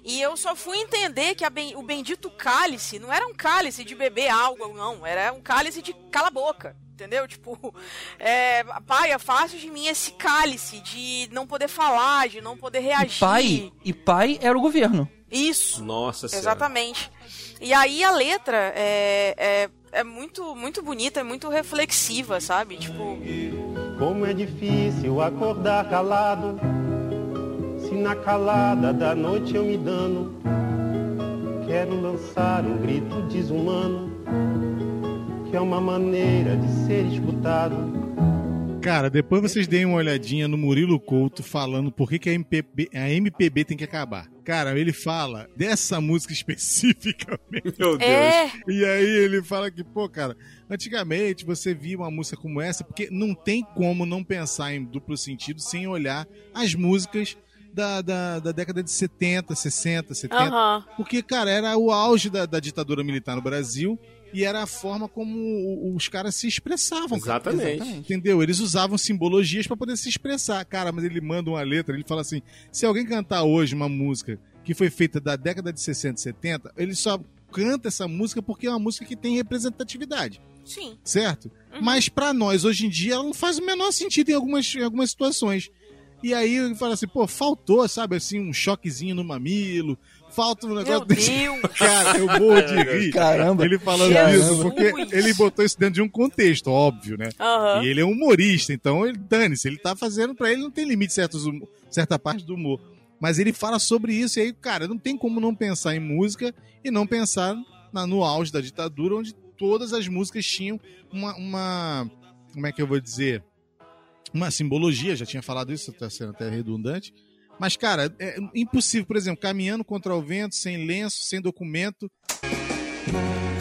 E eu só fui entender que a ben- o bendito cálice não era um cálice de beber algo, não. Era um cálice de cala a boca. Entendeu? Tipo, é, pai, afaste de mim esse cálice de não poder falar, de não poder reagir. Pai e pai era o governo. Isso. Nossa senhora. Exatamente. E aí a letra é, é, é muito, muito bonita, é muito reflexiva, sabe? Tipo. Como é difícil acordar calado. Se na calada da noite eu me dano, quero lançar um grito desumano, que é uma maneira de ser escutado. Cara, depois vocês deem uma olhadinha no Murilo Couto falando por que, que a, MPB, a MPB tem que acabar. Cara, ele fala dessa música especificamente. Meu Deus. É. E aí ele fala que, pô, cara, antigamente você via uma música como essa, porque não tem como não pensar em duplo sentido sem olhar as músicas da, da, da década de 70, 60, 70. Aham. Porque, cara, era o auge da, da ditadura militar no Brasil e era a forma como os caras se expressavam. cara. Exatamente. Entendeu? Eles usavam simbologias pra poder se expressar. Cara, mas ele manda uma letra, ele fala assim: se alguém cantar hoje uma música que foi feita da década de 60 e 70, ele só canta essa música porque é uma música que tem representatividade. Sim. Certo? Mas pra nós, hoje em dia, ela não faz o menor sentido em algumas, em algumas situações. E aí ele fala assim, pô, faltou, sabe, assim, um choquezinho no mamilo, falta um negócio Meu desse. Deus! Cara, eu morro de rir. Caramba. Ele falando Jesus! isso, porque ele botou isso dentro de um contexto, óbvio, né? Aham. E ele é humorista, então ele dane-se, ele tá fazendo pra ele, não tem limite certos hum- certa parte do humor. Mas ele fala sobre isso, e aí, cara, não tem como não pensar em música e não pensar na- no auge da ditadura, onde todas as músicas tinham uma, uma- Como é que eu vou dizer? Uma simbologia, já tinha falado isso, tá sendo até redundante. Mas, cara, é impossível, por exemplo, caminhando contra o vento, sem lenço, sem documento.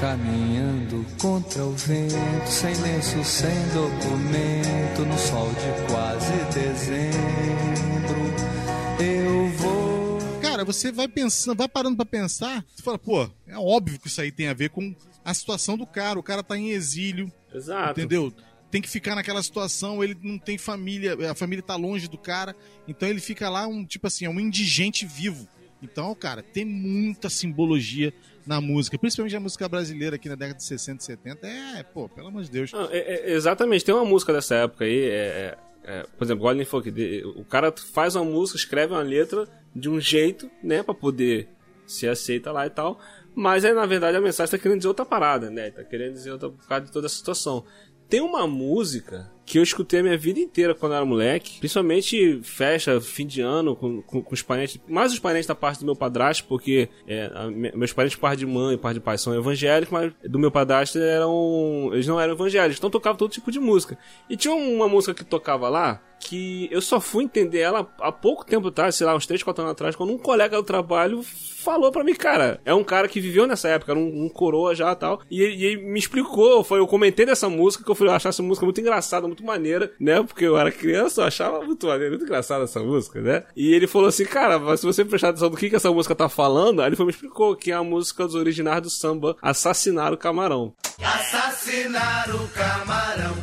Caminhando contra o vento, sem lenço, sem documento, no sol de quase dezembro, eu vou. Cara, você vai pensando, vai parando pra pensar, você fala, pô, é óbvio que isso aí tem a ver com a situação do cara. O cara tá em exílio. Exato. Entendeu? Tem que ficar naquela situação, ele não tem família, a família tá longe do cara, então ele fica lá, um tipo assim, é um indigente vivo. Então, cara, tem muita simbologia na música, principalmente a música brasileira aqui na década de 60 e 70. É, pô, pelo amor de Deus. Não, é- é- exatamente, tem uma música dessa época aí, é, é, é, por exemplo, Golden Folk, o cara faz uma música, escreve uma letra de um jeito, né, pra poder ser aceita lá e tal, mas aí na verdade a mensagem tá querendo dizer outra parada, né, tá querendo dizer outra por causa de toda essa situação. Tem uma música que eu escutei a minha vida inteira quando era moleque, principalmente festa, fim de ano, com, com, com os parentes, mais os parentes da parte do meu padrasto, porque é, a- me- meus parentes, par de mãe, par de pai, são evangélicos, mas do meu padrasto eram. Eles não eram evangélicos, então tocavam todo tipo de música. E tinha uma música que tocava lá que eu só fui entender ela há pouco tempo atrás, sei lá, uns 3, 4 anos atrás, quando um colega do trabalho falou pra mim, cara, é um cara que viveu nessa época, era um, um coroa já e tal, e e ele me explicou, foi, eu comentei dessa música, que eu eu achava essa música muito engraçada, muito muito maneira, né? Porque eu era criança, eu achava muito maneira, muito engraçada essa música, né? E ele falou assim, cara, mas se você prestar atenção do que, que essa música tá falando, aí ele foi, me explicou que é a música dos originais do samba Assassinar o Camarão. Assassinar o camarão.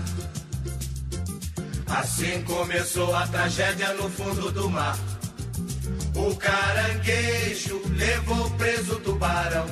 Assim começou a tragédia no fundo do mar. O caranguejo levou preso o tubarão.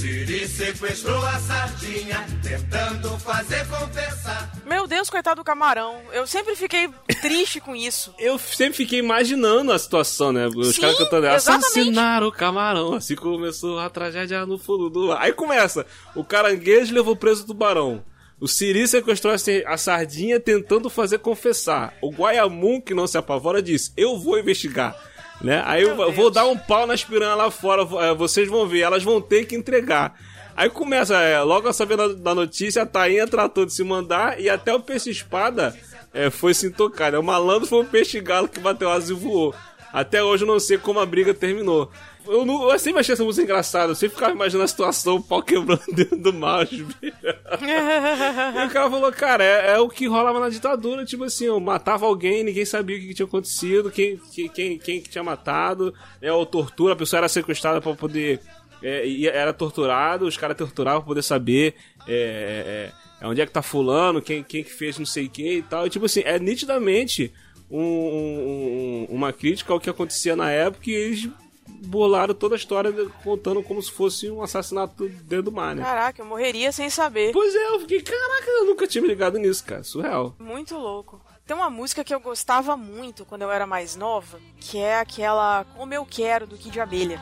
Siri sequestrou a sardinha, tentando fazer confessar. Meu Deus, coitado do camarão. Eu sempre fiquei triste com isso. Eu sempre fiquei imaginando a situação, né? Os Sim, caras cantando exatamente. assassinar o camarão. Assim começou a tragédia no fundo do. Aí começa: o caranguejo levou preso o tubarão. O Siri sequestrou a sardinha tentando fazer confessar. O Guayamum, que não se apavora, disse: Eu vou investigar. Né? Aí eu vou- vou dar um pau nas piranhas lá fora, eh, vocês vão ver, elas vão ter que entregar. Aí começa, é, logo a saber da, notícia, a Tainha tratou de se mandar e até o peixe espada é, foi se intocar. Né? O malandro foi um peixe galo que bateu asa e voou. Até hoje eu não sei como a briga terminou. Eu, não- eu sempre achei essa música engraçada, eu sempre ficava imaginando a situação, o pau quebrando dentro do bichos. E o cara falou, cara, é, é o que rolava na ditadura, tipo assim, eu matava alguém, ninguém sabia o que, que tinha acontecido, quem, que- quem, quem que tinha matado, é, ou tortura, a pessoa era sequestrada pra poder. é, era torturado, os caras torturavam pra poder saber é, é, é, onde é que tá fulano, quem, quem que fez não sei o que e tal. E tipo assim, é nitidamente um- um- uma crítica ao que acontecia na época e eles bolaram toda a história contando como se fosse um assassinato dentro do mar, né? Caraca, eu morreria sem saber. Pois é, eu fiquei, caraca, eu nunca tinha me ligado nisso, cara. Surreal. Muito louco. Tem uma música que eu gostava muito quando eu era mais nova, que é aquela Como Eu Quero, do Kid Abelha.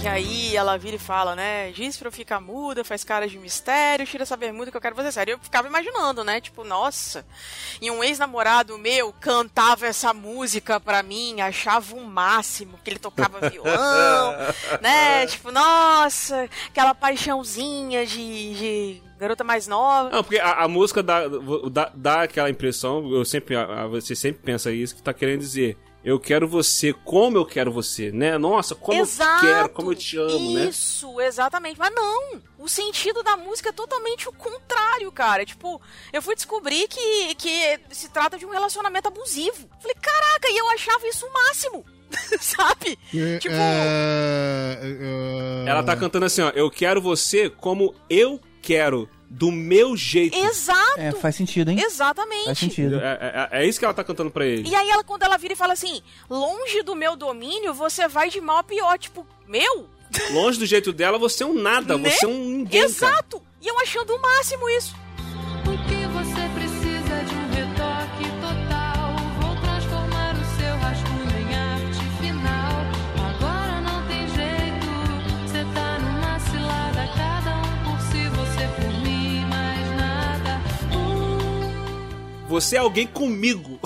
Que aí ela vira e fala, né? Diz pra eu ficar muda, faz cara de mistério, tira essa bermuda que eu quero fazer sério. Eu ficava imaginando, né? Tipo, nossa. E um ex-namorado meu cantava essa música pra mim, achava o máximo, que ele tocava violão, né? Tipo, nossa, aquela paixãozinha de, de garota mais nova. Não, porque a, a música dá, dá, dá aquela impressão, eu sempre, a- a- você sempre pensa isso, que tá querendo dizer. Eu quero você como eu quero você, né? Nossa, como Exato, eu quero, como eu te amo, né? Isso, exatamente. Mas não, o sentido da música é totalmente o contrário, cara. Tipo, eu fui descobrir que, que se trata de um relacionamento abusivo. Falei, caraca, e eu achava isso o máximo. Sabe? É, Tipo- é, é, Ela tá cantando assim, ó. Eu quero você como eu quero, do meu jeito. Exato. É, faz sentido, hein? Exatamente. Faz sentido. É, é- é isso que ela tá cantando pra ele. E aí ela, quando ela vira e fala assim, longe do meu domínio, você vai de mal a pior. Tipo, meu? Longe do jeito dela, você é um nada, Né? você é um ninguém, cara. Exato. E eu achando o máximo isso. O Você é alguém comigo.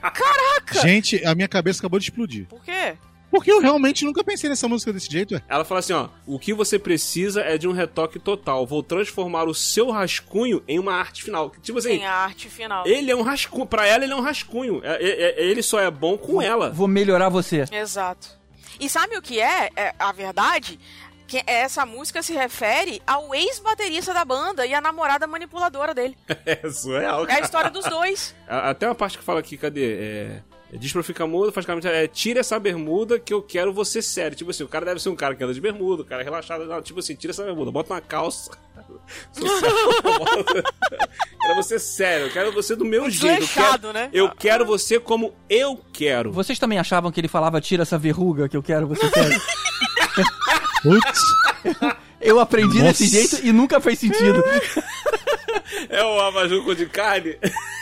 Caraca! Gente, a minha cabeça acabou de explodir. Por quê? Porque eu realmente nunca pensei nessa música desse jeito, ué. Ela fala assim, ó, o que você precisa é de um retoque total. Vou transformar o seu rascunho em uma arte final. Tipo assim, Tem a arte final. ele é um rascunho, pra ela ele é um rascunho. É- é- é- ele só é bom com ela. Vou melhorar você. Exato. E sabe o que é, é a verdade? Que essa música se refere ao ex-baterista da banda e a namorada manipuladora dele. É surreal, É a cara. história dos dois. A- Até uma parte que fala aqui, cadê? É... é, Diz pra ficar mudo, faz caminho. É, tira essa bermuda que eu quero você sério. Tipo assim, o cara deve ser um cara que anda de bermuda, o cara é relaxado. Não, tipo assim, tira essa bermuda, bota uma calça. quero você sério, eu quero você do meu jeito. Eu quero, né? eu quero você como eu quero. Vocês também achavam que ele falava tira essa verruga que eu quero, você quer? Putz. Eu aprendi Nossa. desse jeito e nunca fez sentido. É o abajuco de carne.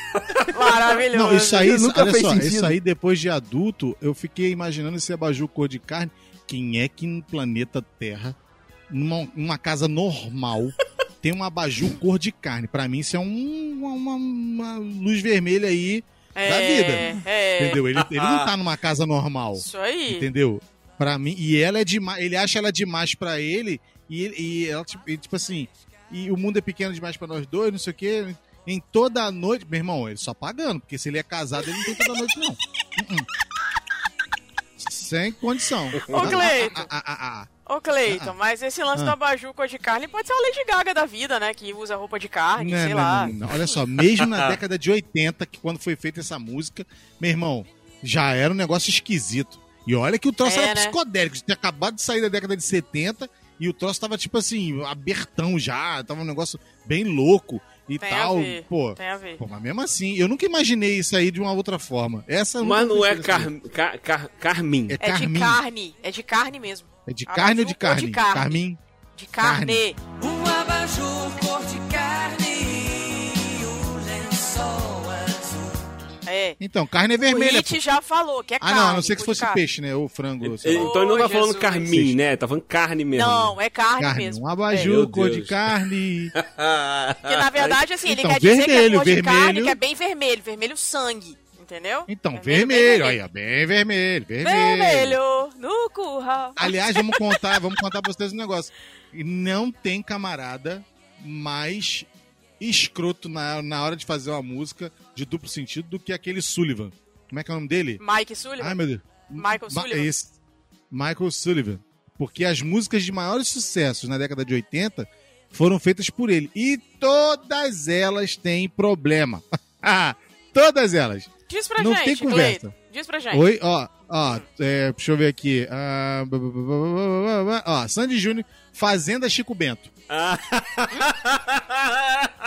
Maravilhoso. Não, isso aí, Nunca olha fez só, sentido. isso aí depois de adulto, eu fiquei imaginando esse abajur cor de carne. Quem é que no planeta Terra, numa, numa casa normal, tem um abajur cor de carne? Pra mim, isso é um- uma, uma luz vermelha aí da É, vida. é. Entendeu? Ele, ele não tá numa casa normal. Isso aí. Entendeu? Pra mim, e ela é demais, ele acha ela demais pra ele, e, e ela, tipo, e, tipo assim, e o mundo é pequeno demais pra nós dois, não sei o quê. em toda a noite. Meu irmão, ele só pagando, porque se ele é casado, ele não tem toda a noite, não. Uh-uh. Sem condição. Ô, Cleiton. Ah, ah, ah, ah. Ô, Cleiton, mas esse lance Ah. do abajur cor de carne pode ser uma Lady Gaga da vida, né? Que usa roupa de carne, Não, sei não, lá. não, não. Olha só, mesmo na década de 80, que quando foi feita essa música, meu irmão, já era um negócio esquisito. E olha que o troço É, era né? psicodélico, tinha acabado de sair da década de 70 e o troço tava tipo assim, abertão já, tava um negócio bem louco e Tem tal. a ver, Pô, tem a ver. pô, mas mesmo assim, eu nunca imaginei isso aí de uma outra forma. Essa Mas não é pensei car, assim. car, car, carmim. É É de carne, é de carne mesmo. É de carne ou de carne? de carne. Carmim? De carne. Um É. Então, carne é O vermelha. Hit pô. já falou que é Ah, carne. não, a não ser que fosse carne. peixe, né? Ou frango. sei lá. Então ele não tá falando Jesus. carmim, né? Tá falando carne mesmo. Não, é carne, Carne, mesmo. um É. abajur, Meu cor de carne. Que na verdade, assim, ele Então, quer dizer que é vermelho, cor de carne, vermelho. que é bem vermelho, vermelho sangue. Entendeu? Então, Vermelho, vermelho, bem aí, ó, bem vermelho, vermelho. Vermelho no curral. Aliás, vamos contar, vamos contar pra vocês um negócio. E Não tem camarada mais escroto na, na hora de fazer uma música de duplo sentido do que aquele Sullivan. Como é que é o nome dele? Mike Sullivan. Ai, meu Deus. Michael Ma- Sullivan. esse. Michael Sullivan. Porque as músicas de maiores sucessos na década de 80 foram feitas por ele. E todas elas têm problema. Ah, todas elas. Diz pra Não gente, tem conversa. Diz pra gente. Oi, ó, ó, é, deixa eu ver aqui. Ah, ó, Sandy Júnior, Fazenda Chico Bento.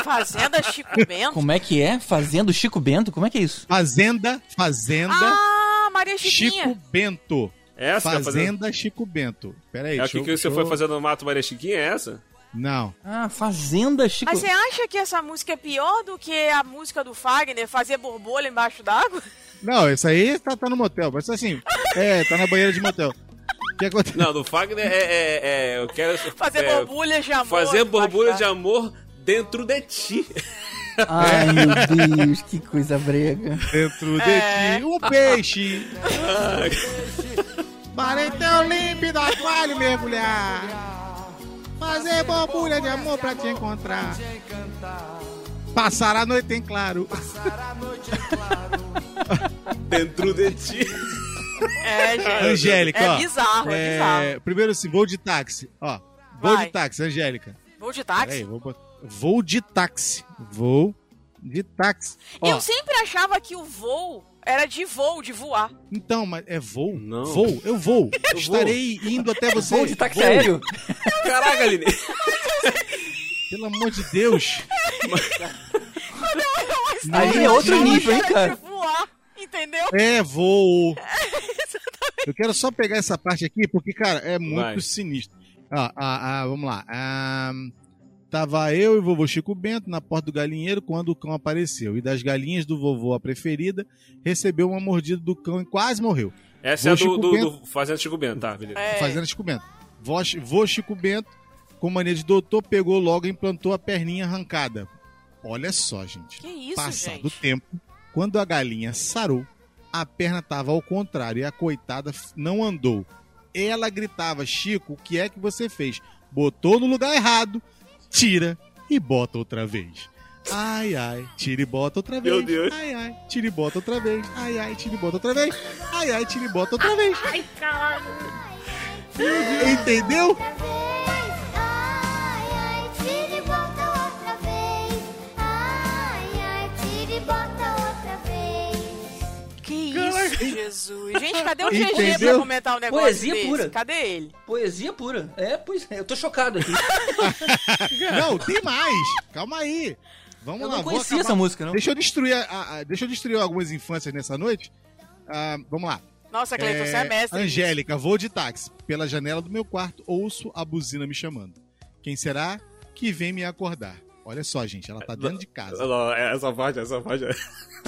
Fazenda Chico Bento. Como é que é? Fazendo Chico Bento? Como é que é isso? Fazenda, Fazenda Ah, Maria Chiquinha. Chico Bento. Essa que tá Fazenda Chico Bento. Pera aí, É o que, eu- que você foi fazer no Mato Maria Chiquinha? É essa? Não. Ah, Fazenda Chico... Mas você acha que essa música é pior do que a música do Fagner, fazer borbolha embaixo d'água? Não, isso aí tá, tá no motel. Mas assim, é, tá na banheira de motel. O que acontece? Não, do Fagner é. é- é- eu quero. Fazer é, borbulhas de amor. Fazer borbulha de amor dentro de ti. Ai, meu Deus, que coisa brega. Dentro É. de ti, um peixe. Baretão límpido, aquário mergulhar. Fazer borbulha de amor pra te encontrar. Passar a noite em claro. dentro de ti. É, gente. Angélica, é ó. bizarro, é, bizarro. Primeiro assim, vou de táxi. Ó, vou Vai. de táxi, Angélica. Vou de táxi. Peraí, vou, bot- vou de táxi. Vou de táxi. Ó, Eu sempre achava que o voo era de voo, de voar. Então, mas é voo? Não. Voo? Eu vou. Estarei indo até você. Voo de táxi Vou. aéreo? Caraca, Aline. Pelo amor de Deus. Ali é outro nível, hein, cara? De voar, entendeu? É voo. Eu quero só pegar essa parte aqui, porque, cara, é muito Vai. sinistro. Ah, ah, ah, vamos lá. Ah, tava eu e o vovô Chico Bento na porta do galinheiro quando o cão apareceu. E das galinhas do vovô, a preferida, recebeu uma mordida do cão e quase morreu. Essa é a Vô do, Chico do, Bento. do Fazenda Chico Bento, tá, beleza. É. Fazendo Chico Bento. Vó, vô Chico Bento, com mania de doutor, pegou logo e implantou a perninha arrancada. Olha só, gente. Que isso, Passado o gente? tempo, quando a galinha sarou, a perna estava ao contrário e a coitada não andou. Ela gritava: Chico, o que é que você fez? Botou no lugar errado, tira e bota outra vez. Ai, ai, tira e bota outra vez. Meu Deus. Ai, ai, tira e bota outra vez. Ai, ai, tira e bota outra vez. Ai, ai, tira e bota outra vez. Ai, caralho. Entendeu? Jesus. Gente, cadê o GG pra comentar um negócio Poesia desse? pura. Cadê ele? Poesia pura. É, pois é. Eu tô chocado aqui. Não, tem mais. Calma aí. Vamos Eu lá. não vou conhecia acabar- essa música, não. Deixa eu destruir, a- a- deixa eu destruir algumas infâncias nessa noite. Ah, vamos lá. Nossa, Cleiton, você é mestre. nisso. Angélica, vou de táxi. Pela janela do meu quarto, ouço a buzina me chamando. Quem será que vem me acordar? Olha só, gente, ela tá dentro de casa. Não, essa parte, essa parte. é-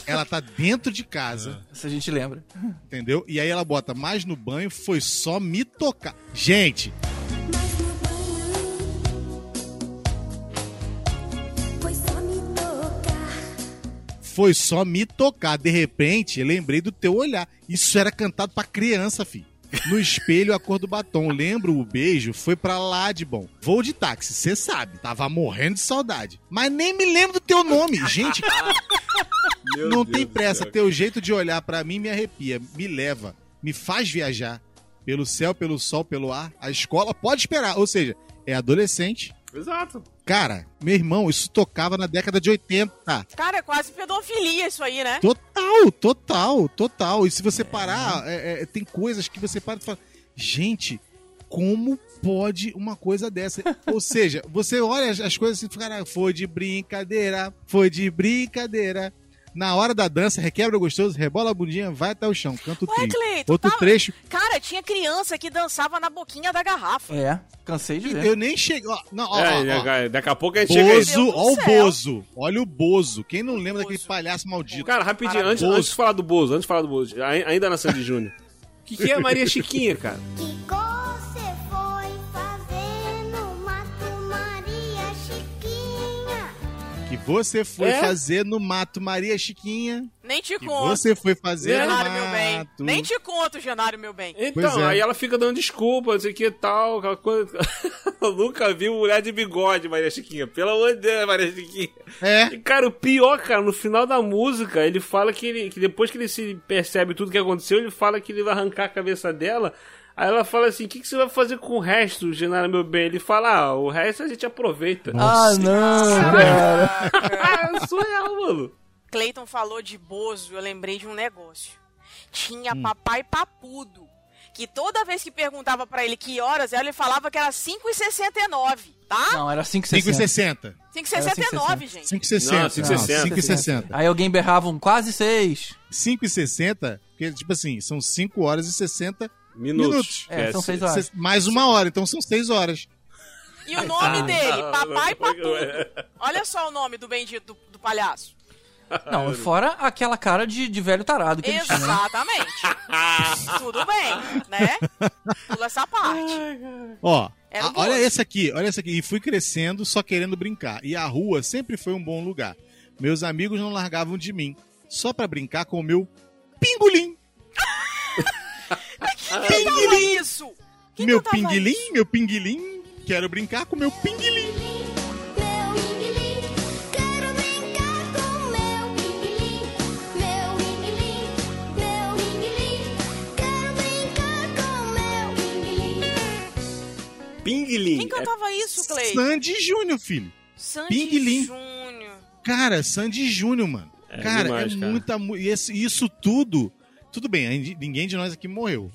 Ela tá dentro de casa, Se a gente lembra. entendeu? E aí ela bota mais no banho, foi só me tocar. Gente, Foi só me tocar. foi só me tocar. De repente, eu lembrei do teu olhar. Isso era cantado pra criança, fi. No espelho, a cor do batom. Lembro o beijo, foi pra lá de bom. Voo de táxi, você sabe. Tava morrendo de saudade. Mas nem me lembro do teu nome. Gente, não Deus tem pressa. Teu jeito de olhar pra mim me arrepia, me leva, me faz viajar. Pelo céu, pelo sol, pelo ar. A escola pode esperar. Ou seja, é adolescente. Exato. Cara, meu irmão, isso tocava na década de 80. Cara, é quase pedofilia isso aí, né? Total, total, total. E se você parar, é, é, tem coisas que você para e fala, gente, como pode uma coisa dessa? Ou seja, você olha as, as coisas assim e fica, "Ah, foi de brincadeira, foi de brincadeira. Na hora da dança, requebra o gostoso, rebola a bundinha, vai até o chão, canta o Ué, trio. Outro tá- trecho, Cara, tinha criança que dançava na boquinha da garrafa. É, cansei de ver. eu nem cheguei. Ó, não, ó, É, ó, ó. daqui- daqui a pouco a gente chega aí. Bozo, ó o. Bozo. Olha o Bozo. Quem não lembra daquele palhaço maldito? Cara, rapidinho, antes, Bozo. antes de falar do Bozo, antes de falar do Bozo, ai- ainda na Sandy Júnior. O que, que é Maria Chiquinha, cara? Você Que você foi É? fazer no mato, Maria Chiquinha. Nem te Que conto. você foi fazer no Genário, meu bem. mato. Nem te conto, Genário, meu bem. Então, é. aí ela fica dando desculpa, não sei o que e tal, aquela coisa. Eu nunca vi mulher de bigode, Maria Chiquinha. Pelo amor de Deus, Maria Chiquinha. É. E, cara, o pior, cara, no final da música, ele fala que, ele, que depois que ele se percebe tudo que aconteceu, ele fala que ele vai arrancar a cabeça dela. Aí ela fala assim: o que, que você vai fazer com o resto, Genaro, meu bem? Ele fala: ah, o resto a gente aproveita. Ah, não, cara. Ah, é surreal, mano. Cleiton falou de Bozo, eu lembrei de um negócio. Tinha Hum. papai papudo, que toda vez que perguntava pra ele que horas era, ele falava que era 5h69, tá? Não, era 5,60. 5,60. 5h69, gente. 5,60. Não, Não, 5,60. 5,60. Aí alguém berrava um quase 6. 5,60, porque, tipo assim, são 5 horas e 60 Minutos. minutos. É, são se- seis horas. Mais uma hora, então são 6 horas. E o nome dele, Ah, papai foi- papudo. Olha só o nome do bendito do, do palhaço. Não, fora aquela cara de, de velho tarado que ele né? Exatamente. Tudo bem, né? Pula essa parte. Ó, a- olha esse aqui, olha esse aqui. E fui crescendo só querendo brincar. E a rua sempre foi um bom lugar. Meus amigos não largavam de mim. Só pra brincar com o meu pingolim. Quem cantava isso? Quem meu pinguilim, isso? meu pinguilim. Quero brincar com meu pinguilim. Meu pinguim, quero brincar com meu pinguim. Meu pinguim, meu pinguim, quero brincar com meu pinguim. Pinguilim. Quem cantava isso, Clay? Sandy Júnior, filho. Sandy Pinguilim. Júnior. Cara, Sandy Júnior, mano. É cara, demais, é cara. muita. E isso tudo. Tudo bem, ninguém de nós aqui morreu.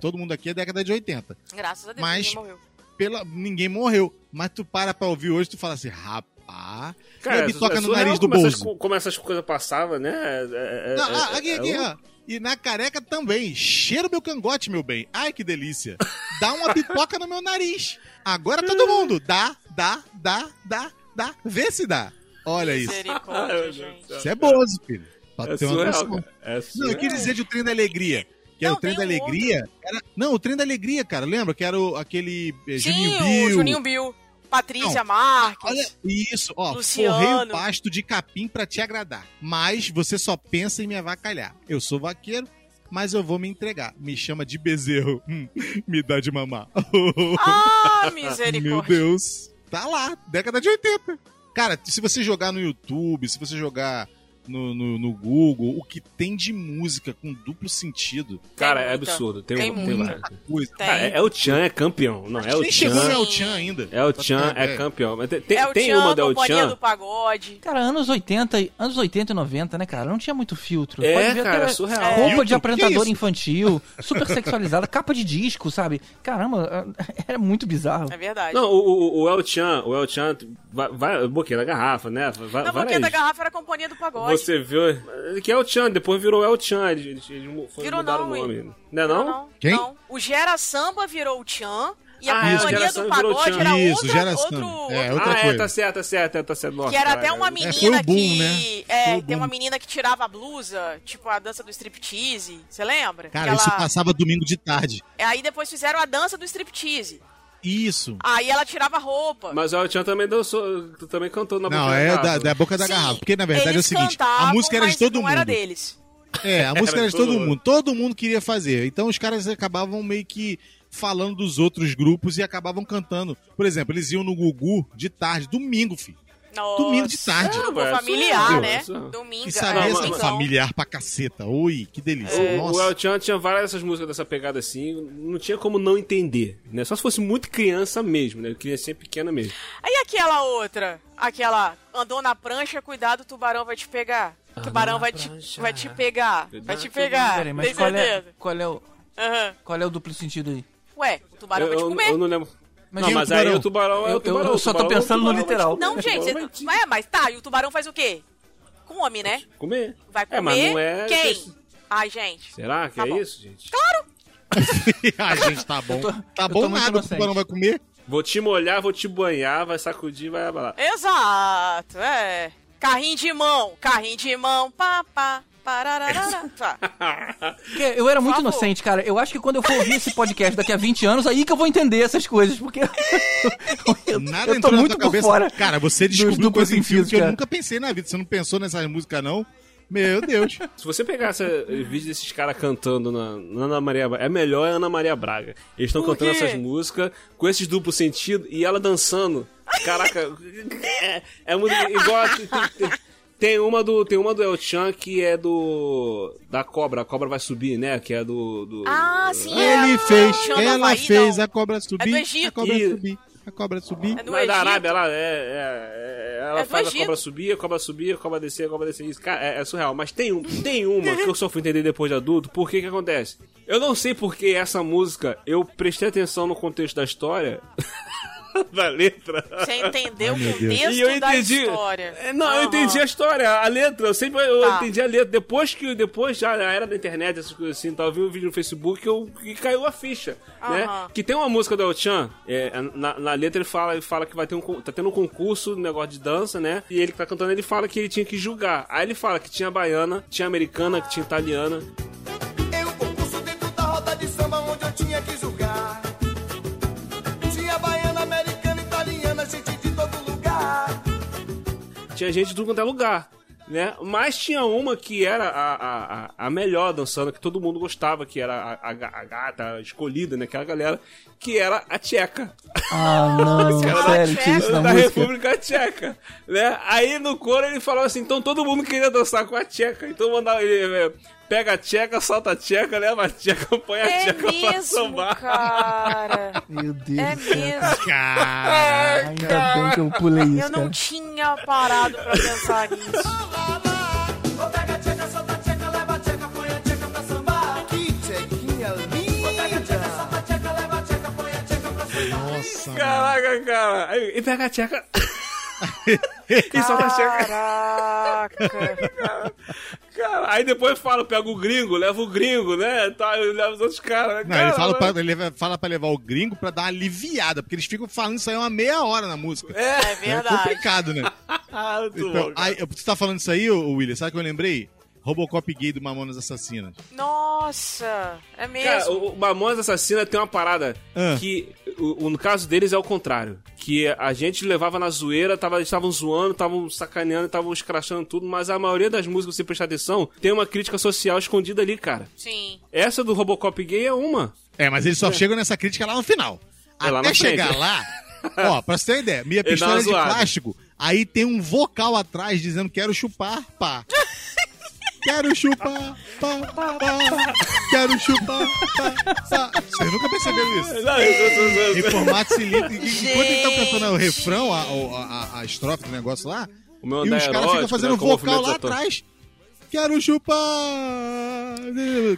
Todo mundo aqui é década de 80. Graças a Deus, Mas- ninguém morreu. Pela, ninguém morreu. Mas tu para pra ouvir hoje, tu fala assim, rapaz. Cara, e a bitoca é no nariz do como essas, como essas coisas passavam, né? É- é- Não, é- aqui, é- aqui, é um- ó. E na careca também. Cheira meu cangote, meu bem. Ai, que delícia. Dá uma bitoca no meu nariz. Agora todo mundo. Dá, dá, dá, dá, dá. Vê se dá. Olha isso. Isso é bozo, filho. Pra É ter uma surreal, noção. cara. É Não, eu surreal. queria dizer de o trem da alegria. Que era Não, o trem da alegria. Era... Não, o trem da alegria, cara. Lembra? Que era o, aquele eh, Sim, Juninho o Bill. Juninho Bill. Patrícia Não, Marques. Olha isso, ó. Luciano. Forrei o pasto de capim pra te agradar. Mas você só pensa em me avacalhar. Eu sou vaqueiro, mas eu vou me entregar. Me chama de bezerro. Hum, me dá de mamar. Ah, Meu misericórdia. Deus. Tá lá, década de 80. Cara, se você jogar no YouTube, se você jogar no, no, no Google, o que tem de música com duplo sentido. Cara, é absurdo. Tem, Tem um- tem muita. Coisa. Tem. Cara, é, é o Chan, é campeão. Não, é o Nem chegou no Chan. Chan ainda. É o Chan, ter é ideia. campeão. Mas tem, tem, é o tem Tchan, uma da El Companhia Chan. do Pagode. Cara, anos 80, e- anos 80 e 90, né, cara? Não tinha muito filtro. É, Pode ver cara, até surreal. Roupa de apresentador infantil, super sexualizada, capa de disco, sabe? Caramba, era muito bizarro. É verdade. Não, o, o, o El Chan, o El Chan vai, vai boquinha da garrafa, né? Vai, Na vai boquinha da garrafa era a Companhia do Pagode. Você viu? Que é o Chan, depois virou El Chan. Eles, eles, Virou mudaram não, o nome. Não é não? Quem? Não. O Gera Samba virou o Tchan. E a Ah, é, Companhia do Pagode era Isso, outra, Gera outro, É, outra ah, é, coisa. tá certo, tá certo, é, tá certo. Nossa, Que era cara, até uma é- menina foi o boom, que. né? É, Foi o tem uma menina que tirava a blusa, tipo a dança do striptease. Você lembra? Cara, Que isso ela- passava domingo de tarde. Aí depois fizeram a dança do striptease. Isso. Aí ela tirava a roupa. Mas o El Chan também dançou, também cantou na Não, boquinha é da garrafa. da boca da Sim, garrafa. Porque na verdade é o seguinte: cantavam, a música era de todo não mundo. era deles. É, a música era de todo todo mundo. Todo mundo queria fazer. Então os caras acabavam meio que falando dos outros grupos e acabavam cantando. Por exemplo, eles iam no Gugu de tarde, domingo, filho. Nossa. Domingo de tarde. Grupo É, familiar, né? Domingo. E sabe, é, essa domingão. familiar pra caceta. Ui, que delícia. O, o Nossa. El Chan tinha várias dessas músicas dessa pegada assim, não tinha como não entender, né? Só se fosse muito criança mesmo, né? Criança pequena mesmo. Aí aquela outra, aquela andou na prancha, cuidado, o tubarão vai te pegar. O tubarão vai te, vai te pegar. Vai te pegar. Peraí, mas Tem qual é, certeza? qual, é o, Aham. qual é o duplo sentido aí? Ué, o tubarão eu, vai te eu- comer. eu não lembro. Mas não, é mas aí o tubarão é Eu- o tubarão. eu o só tô tubarão- o pensando no tubarão literal. Não, gente, você- é, mas tá, e o tubarão faz o quê? Come, né? Comer. Vai comer É, mas não é... quem? Ai, gente. Será que Tá é bom. isso, gente? Claro! ah, gente, tá bom. Tá eu bom tô nada, o tubarão vai comer. Vou te molhar, vou te banhar, vai sacudir, vai abalar. Exato, é. Carrinho de mão, carrinho de mão, pá, pá. Tá. Eu era muito inocente, cara. Eu acho que quando eu for ouvir esse podcast daqui a 20 anos, aí que eu vou entender essas coisas, porque eu, Nada eu tô entrou na muito tua por cabeça. fora. Cara, você descobriu duplos coisa em filme que eu nunca pensei na vida. Você não pensou nessa música, não? Meu Deus. Se você pegar esse vídeo desses caras cantando na, na Ana Maria Braga, é melhor é Ana Maria Braga. Eles estão cantando essas músicas com esses duplos sentidos e ela dançando. Caraca, é, é muito igual. a- tem- tem- Tem uma do tem uma do El Chan que é do da cobra, a cobra vai subir, né? Que é do, do Ah, sim, é. Ele fez, Chão do ela Havaí, fez não. a cobra subir. Egito. A cobra Ih. subir. A cobra subir. É do Não é da Egito. Arábia, ela, é, é- é- ela É do faz a cobra subir, a cobra subir, a cobra descer, a cobra descer. Isso, cara, é, é surreal. Mas tem, um, tem uma que eu só fui entender depois de adulto. Por que que acontece? Eu não sei por que essa música, eu prestei atenção no contexto da história, da letra. Você entendeu o Ai, Deus. contexto E eu da entendi. história. É, Não, eu Aham. entendi a história, a letra. Eu sempre eu Tá. entendi a letra. Depois que depois já era da internet, essas coisas assim, tava vendo um vídeo no Facebook eu, que caiu a ficha, né? Aham. Que tem uma música do El Chan, é, na, na letra ele fala, ele fala que vai ter um tá tendo um concurso, um negócio de dança, né? E ele que tá cantando, ele fala que ele tinha que julgar. Aí ele fala que tinha baiana, tinha americana, que tinha italiana. Tinha gente de tudo quanto é lugar. Né? Mas tinha uma que era a, a, a- melhor dançando, que todo mundo gostava, que era a, a, a gata escolhida, né? Aquela galera, que era a tcheca. Ah, não, Era sério, tinha isso na da música. República Tcheca, né? Aí no coro ele falou assim, então todo mundo queria dançar com a tcheca, então mandava ele é, pega a tcheca, solta a tcheca, leva a tcheca, põe a É tcheca pra mesmo, sambar. cara. Meu Deus É do céu. mesmo. Cara, Ainda bem que eu pulei isso, Eu não cara. tinha parado pra pensar nisso. Ô, pega a tcheca, solta a tcheca, leva a tcheca, põe a tcheca pra sambar. Que tchequinha linda. Ô, pega a tcheca, solta a tcheca, leva a tcheca, põe a tcheca pra sambar. nossa. mano. Caraca, cara. Aí, e pega a tcheca. e solta a tcheca. Caraca. Cara, aí depois fala, pega o gringo, leva o gringo, né? Tá, eu levo os outros caras. Não, ele fala pra, ele leva- fala pra levar o gringo pra dar uma aliviada, porque eles ficam falando isso aí uma meia hora na música. É É verdade. complicado, né? Ah, Então, bom, cara. aí, você tá falando isso aí, William? Sabe o que eu lembrei? Robocop gay do Mamonas Assassinas. Nossa, é mesmo. Cara, o Mamonas Assassina tem uma parada Ah. que, o, o- no caso deles, é o contrário. Que a gente levava na zoeira, tava, eles estavam zoando, estavam sacaneando, estavam escrachando tudo, mas a maioria das músicas, se você prestar atenção, tem uma crítica social escondida ali, cara. Sim. Essa do Robocop gay é uma. É, mas eles só chegam nessa crítica lá no final. É lá Até chegar lá, ó, pra você ter uma ideia, minha pistola é de zoada. plástico, aí tem um vocal atrás dizendo quero chupar, pá. Quero chupar, pá, pá, pá. Quero chupar, pá, pá. Vocês nunca perceberam isso? Não, Em formato cilíndrico. E- Enquanto eles estão cantando o refrão, a, a, a, a estrofe do negócio lá, O meu e os caras erótico, ficam fazendo né, vocal lá atrás. Quero chupar.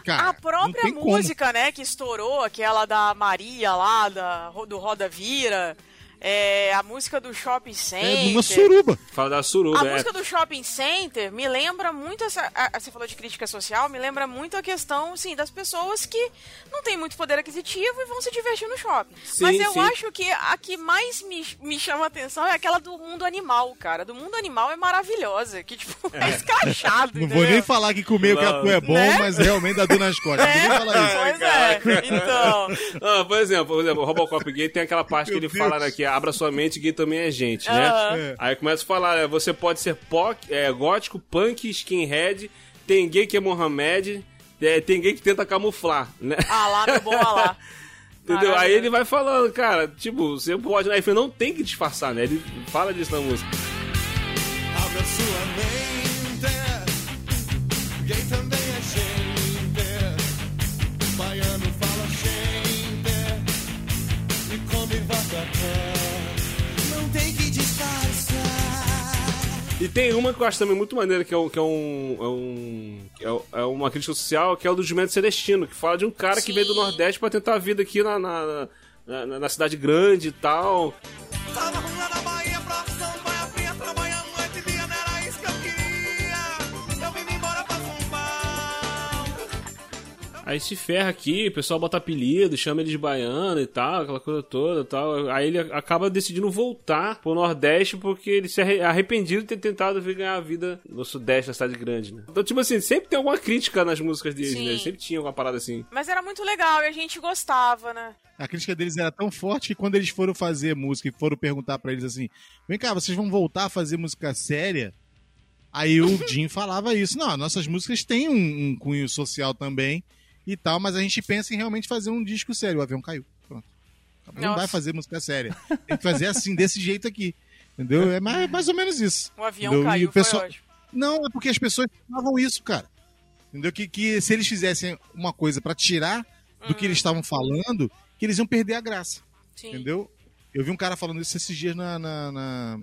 Cara, A própria tem como. música, né, que estourou, aquela da Maria lá, da, do Roda Vira, é, a música do Shopping Center. É numa suruba. Fala da suruba, A é. música do Shopping Center me lembra muito essa. a- a- você falou de crítica social, me lembra muito a questão, sim, das pessoas que não têm muito poder aquisitivo e vão se divertir no shopping. Sim, Mas eu sim. acho que a que mais me, me chama a atenção é aquela do mundo animal, cara. Do mundo animal é maravilhosa. Que, tipo, é, escrachado. Não vou entendeu? nem falar que comer o Não. catu é bom, Né? mas realmente dá dor nas costas. Não vou nem falar isso. Pois é, então. Ah, por exemplo, por exemplo, o Robocop gay tem aquela parte que ele fala né, que abra sua mente, gay também é gente, né? É. Aí começa a falar, né, você pode ser poc, é, gótico, punk, skinhead, tem gay que é Mohamed, é, tem gay que tenta camuflar, né? Ah lá, meu bom Alá. Entendeu? Aí ele vai falando, cara, tipo, você pode, né? Ele fala, não tem que disfarçar, né? Ele fala disso na música. Abra sua mente, gay também E tem uma que eu acho também muito maneira, que é um. Que é, um, é, um é, um- é uma crítica social, que é o do Jumento Celestino, que fala de um cara que veio do Nordeste pra tentar a vida aqui na, na, na, na- na cidade grande e tal. Tá na Aí se ferra aqui, o pessoal bota apelido, chama ele de baiano e tal, aquela coisa toda e tal. Aí ele acaba decidindo voltar pro Nordeste porque ele se arre- arrependido de ter tentado vir ganhar a vida no Sudeste, na cidade grande, né? Então, tipo assim, sempre tem alguma crítica nas músicas deles, Sim. né? Sempre tinha alguma parada assim. Mas era muito legal e a gente gostava, né? A crítica deles era tão forte que quando eles foram fazer música e foram perguntar pra eles assim: vem cá, vocês vão voltar a fazer música séria? Aí o Jim falava isso. Não, nossas músicas têm um, um cunho social também e tal, mas a gente pensa em realmente fazer um disco sério. O avião caiu. Pronto. Não Nossa. vai fazer música séria. Tem que fazer assim, desse jeito aqui. Entendeu? É mais, mais ou menos isso. O avião Entendeu? E caiu, o pessoal-. Não, é porque as pessoas falavam isso, cara. Entendeu? Que, que se eles fizessem uma coisa pra tirar do que eles estavam falando, que eles iam perder a graça. Sim. Entendeu? Eu vi um cara falando isso esses dias na. na, na-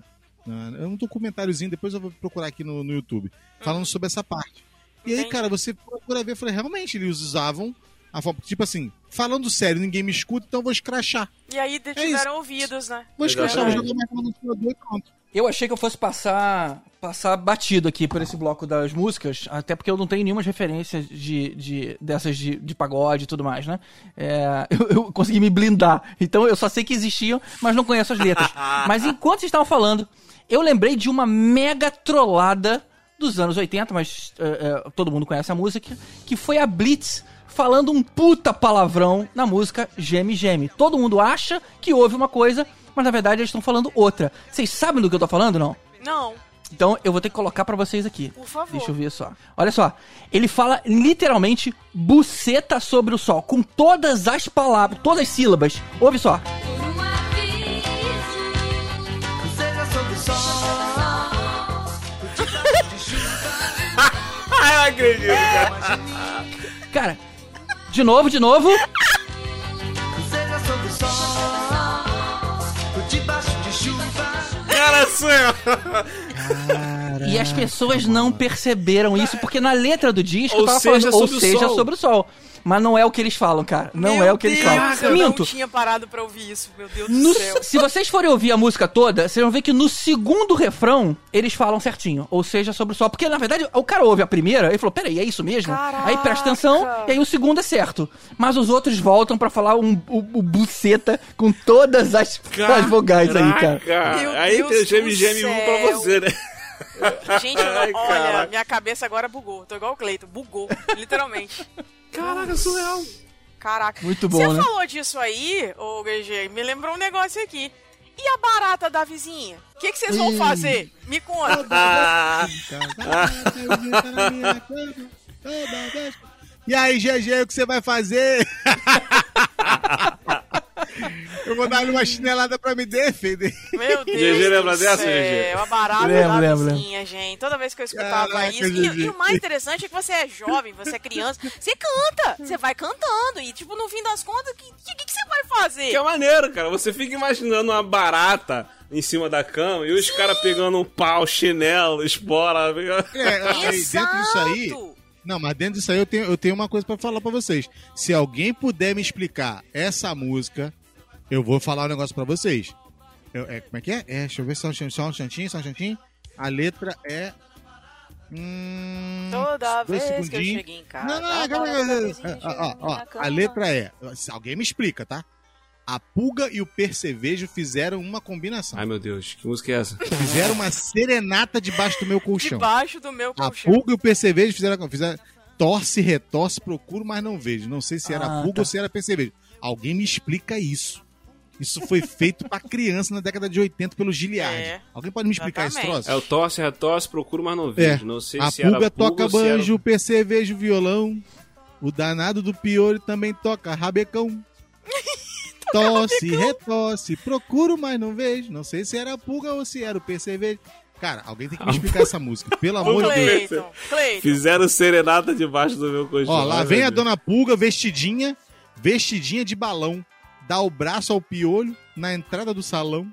na- é um documentáriozinho, depois eu vou procurar aqui no, no YouTube, falando sobre essa parte. E aí, cara, você procura ver, eu falei, realmente, eles usavam a forma, tipo assim, falando sério, ninguém me escuta, então eu vou escrachar. E aí tiveram ouvidos, né? Vou escrachar, vou jogar mais no ventilador e pronto. Eu achei que eu fosse passar passar batido aqui por esse bloco das músicas, até porque eu não tenho nenhuma referência de, de, dessas de, de pagode e tudo mais, né? É, eu, eu consegui me blindar. Então eu só sei que existiam, mas não conheço as letras. mas enquanto vocês estavam falando, eu lembrei de uma mega trollada dos anos 80, mas é, é, todo mundo conhece a música, que foi a Blitz falando um puta palavrão na música Geme Geme. Todo mundo acha que houve uma coisa, mas na verdade eles estão falando outra. Vocês sabem do que eu tô falando, não? Não. Então eu vou ter que colocar pra vocês aqui. Por favor. Deixa eu ver só. Olha só. Ele fala literalmente buceta sobre o sol, com todas as palavras, todas as sílabas. Ouve só. Acredito, cara. Cara, de novo, de novo. Seja sobre o sol. Debaixo de chuva. Cara, eu. E as pessoas não perceberam isso, porque na letra do disco Ou tava seja, falando, ou seja, sobre o sol. Mas não é o que eles falam, cara. Não Meu é o que eles Deus, falam. Eu Minto. não tinha parado pra ouvir isso, meu Deus No- do céu. se vocês forem ouvir a música toda, vocês vão ver que no segundo refrão eles falam certinho. Ou seja, sobre o sol. Porque na verdade o cara ouve a primeira e falou: peraí, é isso mesmo? Aí presta atenção e aí o segundo é certo. Mas os outros voltam pra falar um, o, o buceta com todas as, as vogais aí, cara. Meu aí Deus tem o geme um pra céu. você, né? Gente, Ai, olha, caraca. minha cabeça agora bugou. Tô igual o Cleiton, bugou, literalmente. Caraca, surreal. Caraca. Muito bom, Você né? falou disso aí, ô GG, me lembrou um negócio aqui. E a barata da vizinha? O que que vocês vão fazer? Me conta. E aí, GG, o que você vai fazer? Eu vou dar uma chinelada pra me defender. Meu Deus. GG lembra do dessa, céu, GG? A barata Lembro, da vizinha, gente. Toda vez que eu escutava Caraca, isso. E, e o mais interessante é que você é jovem, você é criança. Você canta. Você vai cantando. E, tipo, no fim das contas, o que, que, que você vai fazer? Que é maneiro, cara. Você fica imaginando uma barata em cima da cama e os caras pegando um pau, chinelo, espora. É, aí, dentro disso aí. Não, mas dentro disso aí eu tenho, eu tenho uma coisa pra falar pra vocês. Se alguém puder me explicar essa música, eu vou falar um negócio pra vocês. Eu- é, como é que é? é? Deixa eu ver só só um chantinho, só um chantinho. A letra é. Hum, Toda vez que eu chego em casa. Não, não, a chega Ó, a letra é. Se alguém me explica, tá? A pulga e o percevejo fizeram uma combinação. Ai, meu Deus, que música é essa? Fizeram uma serenata debaixo do meu colchão. Debaixo do meu A colchão. pulga e o percevejo fizeram, fizeram torce, retorce, procuro, mas não vejo. Não sei se era Ah, pulga tá. ou se era percevejo. Alguém me explica isso. Isso foi feito pra criança na década de 80 pelo Giliard. É, Alguém pode me explicar esse troço? É o tosse, retosse, procuro, mas não É, vejo. Não sei a se pulga era pulga toca ou se era- banjo, o percevejo violão. O danado do piolho também toca rabecão. Tosse, retosse, procuro, mas não vejo. Não sei se era a pulga ou se era o percevejo. Cara, alguém tem que me explicar essa música, pelo amor de Deus. Cleiton. Fizeram serenata debaixo do meu colchão. Ó, lá Ai, vem a dona Pulga vestidinha, vestidinha de balão, dá o braço ao piolho na entrada do salão.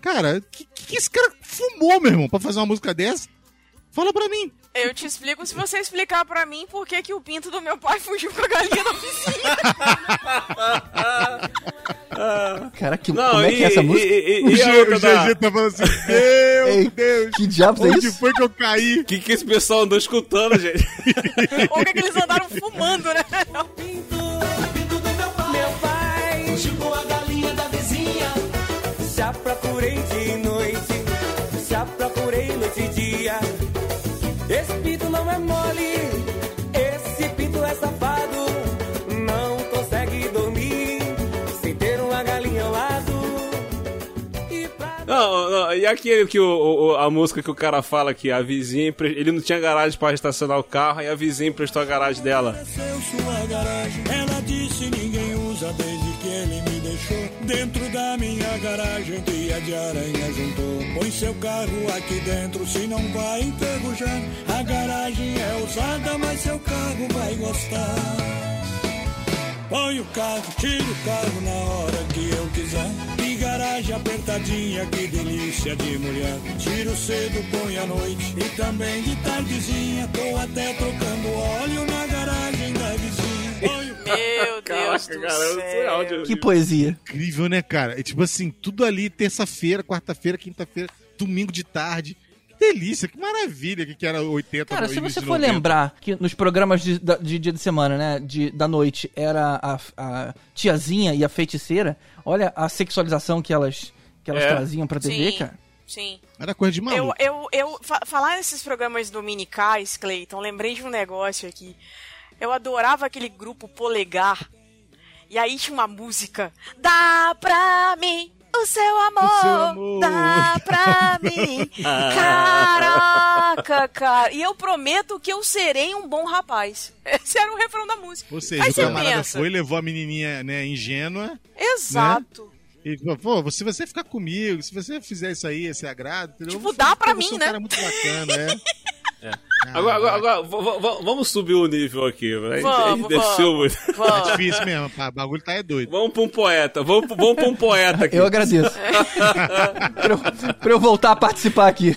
Cara, que, que esse cara fumou, meu irmão, pra fazer uma música dessa? Fala pra mim. Eu te explico se você explicar pra mim por que, que o pinto do meu pai fugiu com a galinha da piscina. Cara, que, Não, como é que é essa e- música? e- e- O, e G, o da- GG tá falando assim, meu Ei, Deus, Que diabos é onde isso? foi que eu caí? O que, que esse pessoal andou escutando, gente? Ou o que, que eles andaram fumando, né? Meu procurei de noite, já procurei noite e dia. Esse pinto não é mole, esse pinto é safado. Não consegue dormir sem ter uma galinha ao lado. E pra Não, não, e aquele que o, o- a música que o cara fala que a vizinha, ele não tinha garagem pra estacionar o carro e a vizinha emprestou a garagem dela. Seu sua garagem. Ela disse ninguém usa desde Dentro da minha garagem, teia de aranha juntou. Põe seu carro aqui dentro, se não vai enferrujar. A garagem é usada, mas seu carro vai gostar. Põe o carro, tira o carro na hora que eu quiser. E garagem apertadinha, que delícia de mulher. Tiro cedo, põe à noite e também de tardezinha. Tô até trocando óleo na garagem da vizinha. Meu Deus do cara, eu sei céu. áudio. Que poesia. Incrível, né, cara? É tipo assim, tudo ali, terça-feira, quarta-feira, quinta-feira, domingo de tarde. Que delícia, que maravilha que que era 80 Cara, se você for 90. lembrar que nos programas de, da- de dia de semana, né, de, da noite, era a, a tiazinha e a feiticeira, olha a sexualização que elas, que elas É. traziam pra TV, Sim. cara. Sim. Era coisa de Eu, maluco. eu, eu fa- falar nesses programas dominicais, Cleiton, lembrei de um negócio aqui. Eu adorava aquele grupo Polegar. E aí tinha uma música. Dá pra mim o seu amor. seu amor. Dá pra mim. Caraca, cara. E eu prometo que eu serei um bom rapaz. Esse era o refrão da música. Ou seja, aí o você camarada pensa. foi, levou a menininha né, ingênua Exato. e falou, pô, se você ficar comigo, se você fizer isso aí, esse agrado, entendeu? Tipo, dá pra mim, um né? cara muito bacana, é. Agora, agora, agora v- v- vamos subir o nível aqui. né? Vamos, desceu vamos. muito. Tá Vamos. difícil mesmo, pá, o bagulho tá é doido. Vamos pra um poeta. Vamos, vamos pra um poeta aqui. Eu agradeço. pra, eu, pra eu voltar a participar aqui.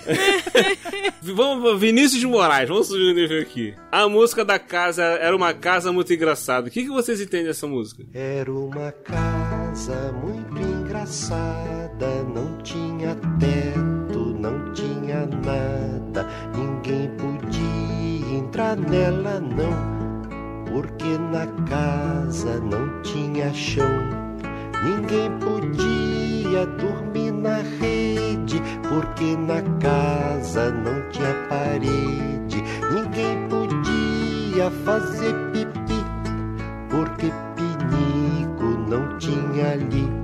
Vamos Vinícius de Moraes, vamos subir o nível aqui. A música da casa era uma casa muito engraçada. O que, que vocês entendem dessa música? Era uma casa muito engraçada, não tinha teto, não tinha nada, ninguém podia entrar nela não, porque na casa não tinha chão, ninguém podia dormir na rede, porque na casa não tinha parede, ninguém podia fazer pipi porque pinico não tinha ali,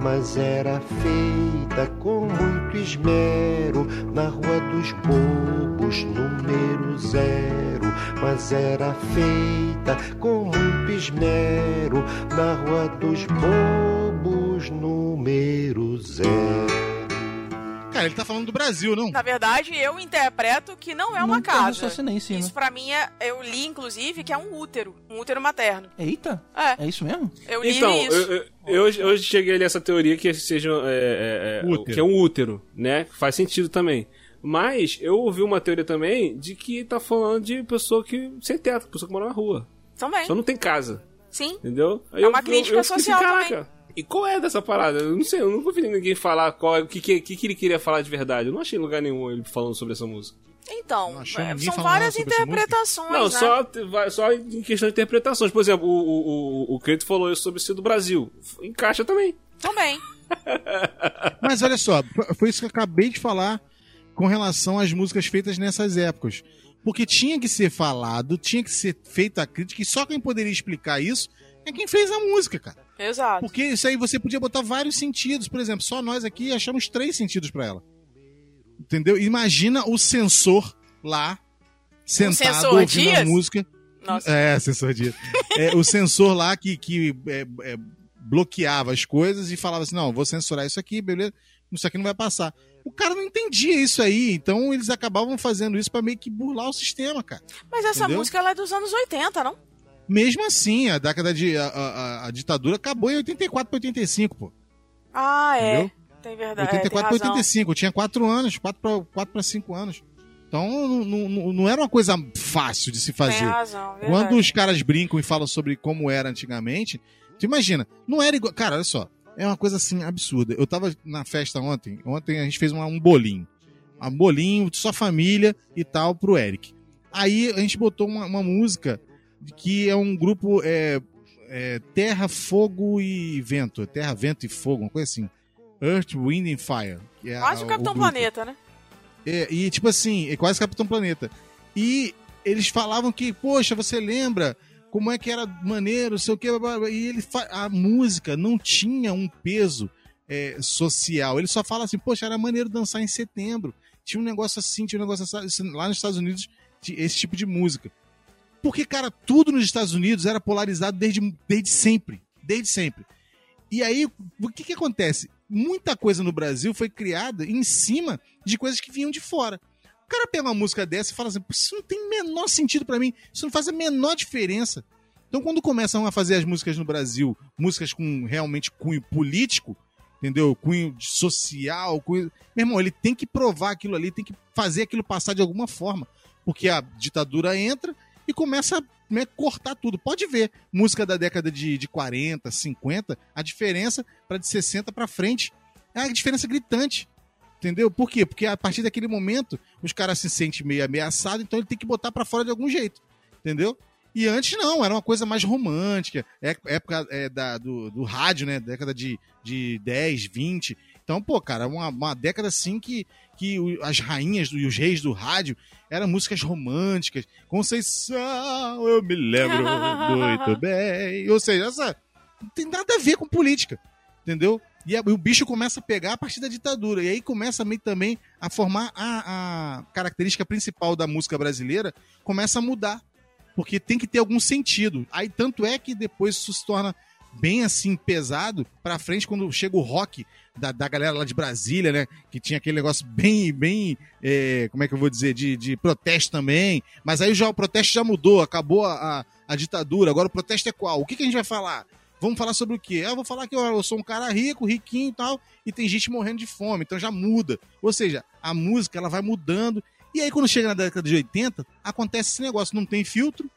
mas era feita com muito esmero na Rua dos Bobos, número zero. Mas era feita com muito esmero na Rua dos Bobos, número zero. Cara, ele tá falando do Brasil, não? Na verdade, eu interpreto que não é uma Nunca casa. em cima. Isso pra mim é. Eu li, inclusive, que é um útero. Um útero materno. Eita, É. é isso mesmo? Eu li Então, isso. eu, eu- eu hoje, hoje cheguei ali essa teoria que seja é, é, é, Útero. que é um útero, né? Faz sentido também. Mas eu ouvi uma teoria também de que tá falando de pessoa que sem teto, pessoa que mora na rua. Também. Só não tem casa, Sim. entendeu? Aí É uma crítica fiquei social "Caraca, E qual é dessa parada? Eu não sei, eu nunca vi ninguém falar qual, é- o que, que, que, ele queria falar de verdade. Eu não achei em lugar nenhum ele falando sobre essa música. Então, é, são várias interpretações, Não, né? só, só em questão de interpretações. Por exemplo, o, o, o, o falou isso sobre ser do Brasil. Encaixa também. Também. Mas olha só, foi isso que eu acabei de falar com relação às músicas feitas nessas épocas. Porque tinha que ser falado, tinha que ser feita a crítica, e só quem poderia explicar isso é quem fez a música, cara. Exato. Porque isso aí você podia botar vários sentidos. Por exemplo, só nós aqui achamos três sentidos pra ela. Entendeu? Imagina o sensor lá, sentado, sensor ouvindo Dias? a música. Nossa. É, sensor Dias. É, o sensor lá que, que é, é, bloqueava as coisas e falava assim: não, vou censurar isso aqui, beleza? Isso aqui não vai passar. O cara não entendia isso aí, então eles acabavam fazendo isso pra meio que burlar o sistema, cara. Mas essa Entendeu? música ela é dos anos 80, não? Mesmo assim, a década de. A, a- a- ditadura acabou em 84 pra 85, pô. Ah, é. Entendeu? Tem verdade. é, 84 tem para razão. 85. Eu tinha 4 anos, 4 para 4 para 5 anos. Então não, não, não era uma coisa fácil de se fazer. Tem razão, verdade. Quando os caras brincam e falam sobre como era antigamente, tu imagina, não era igual. Cara, olha só. É uma coisa assim absurda. Eu tava na festa ontem. Ontem a gente fez uma- um bolinho. Um bolinho, só família e tal, pro Eric. Aí a gente botou uma, uma música que é um grupo é, é, Terra, Fogo e Vento. Terra, Vento e Fogo, uma coisa assim. Earth, Wind and Fire. que é Quase a- o Capitão grupo. Planeta, né? É, e tipo assim, é quase Capitão Planeta. E eles falavam que, poxa, você lembra como é que era maneiro, sei o que, e ele a música não tinha um peso é, social. Ele só fala assim, poxa, era maneiro dançar em setembro. Tinha um negócio assim, tinha um negócio assim, lá nos Estados Unidos, esse tipo de música. Porque, cara, tudo nos Estados Unidos era polarizado desde, desde sempre. Desde sempre. E aí, o que que acontece? Muita coisa no Brasil foi criada em cima de coisas que vinham de fora. O cara pega uma música dessa e fala assim, "Pô, isso não tem menor sentido pra mim, isso não faz a menor diferença. Então, quando começam a fazer as músicas no Brasil, músicas com realmente cunho político, entendeu? Cunho social, cunho... Meu irmão, ele tem que provar aquilo ali, tem que fazer aquilo passar de alguma forma. Porque a ditadura entra e começa a né, cortar tudo. Pode ver, música da década de, de 40, 50, a diferença para de 60 para frente é uma diferença gritante. Entendeu? Por quê? Porque a partir daquele momento os caras se sentem meio ameaçados, então ele tem que botar para fora de algum jeito. Entendeu? E antes não, era uma coisa mais romântica. É, época é, da, do, do rádio, né? Década de, de 10, 20. Então, pô, cara, uma, uma década assim que, que o- as rainhas do- e os reis do rádio eram músicas românticas. Conceição, eu me lembro muito bem. Ou seja, essa não tem nada a ver com política. Entendeu? E, a- e o bicho começa a pegar a partir da ditadura. E aí começa meio também a formar a, a característica principal da música brasileira, começa a mudar. Porque tem que ter algum sentido. Aí tanto é que depois isso se torna bem assim pesado pra frente quando chega o rock da, da galera lá de Brasília, né? Que tinha aquele negócio bem, bem, é, como é que eu vou dizer, de, de protesto também. Mas aí já o protesto já mudou, acabou a, a, a ditadura. Agora o protesto é qual? O que, que a gente vai falar? Vamos falar sobre o quê? Ah, eu vou falar que ó, eu sou um cara rico, riquinho e tal, e tem gente morrendo de fome, então já muda. Ou seja, a música ela vai mudando. E aí, quando chega na década de 80, acontece esse negócio, não tem filtro,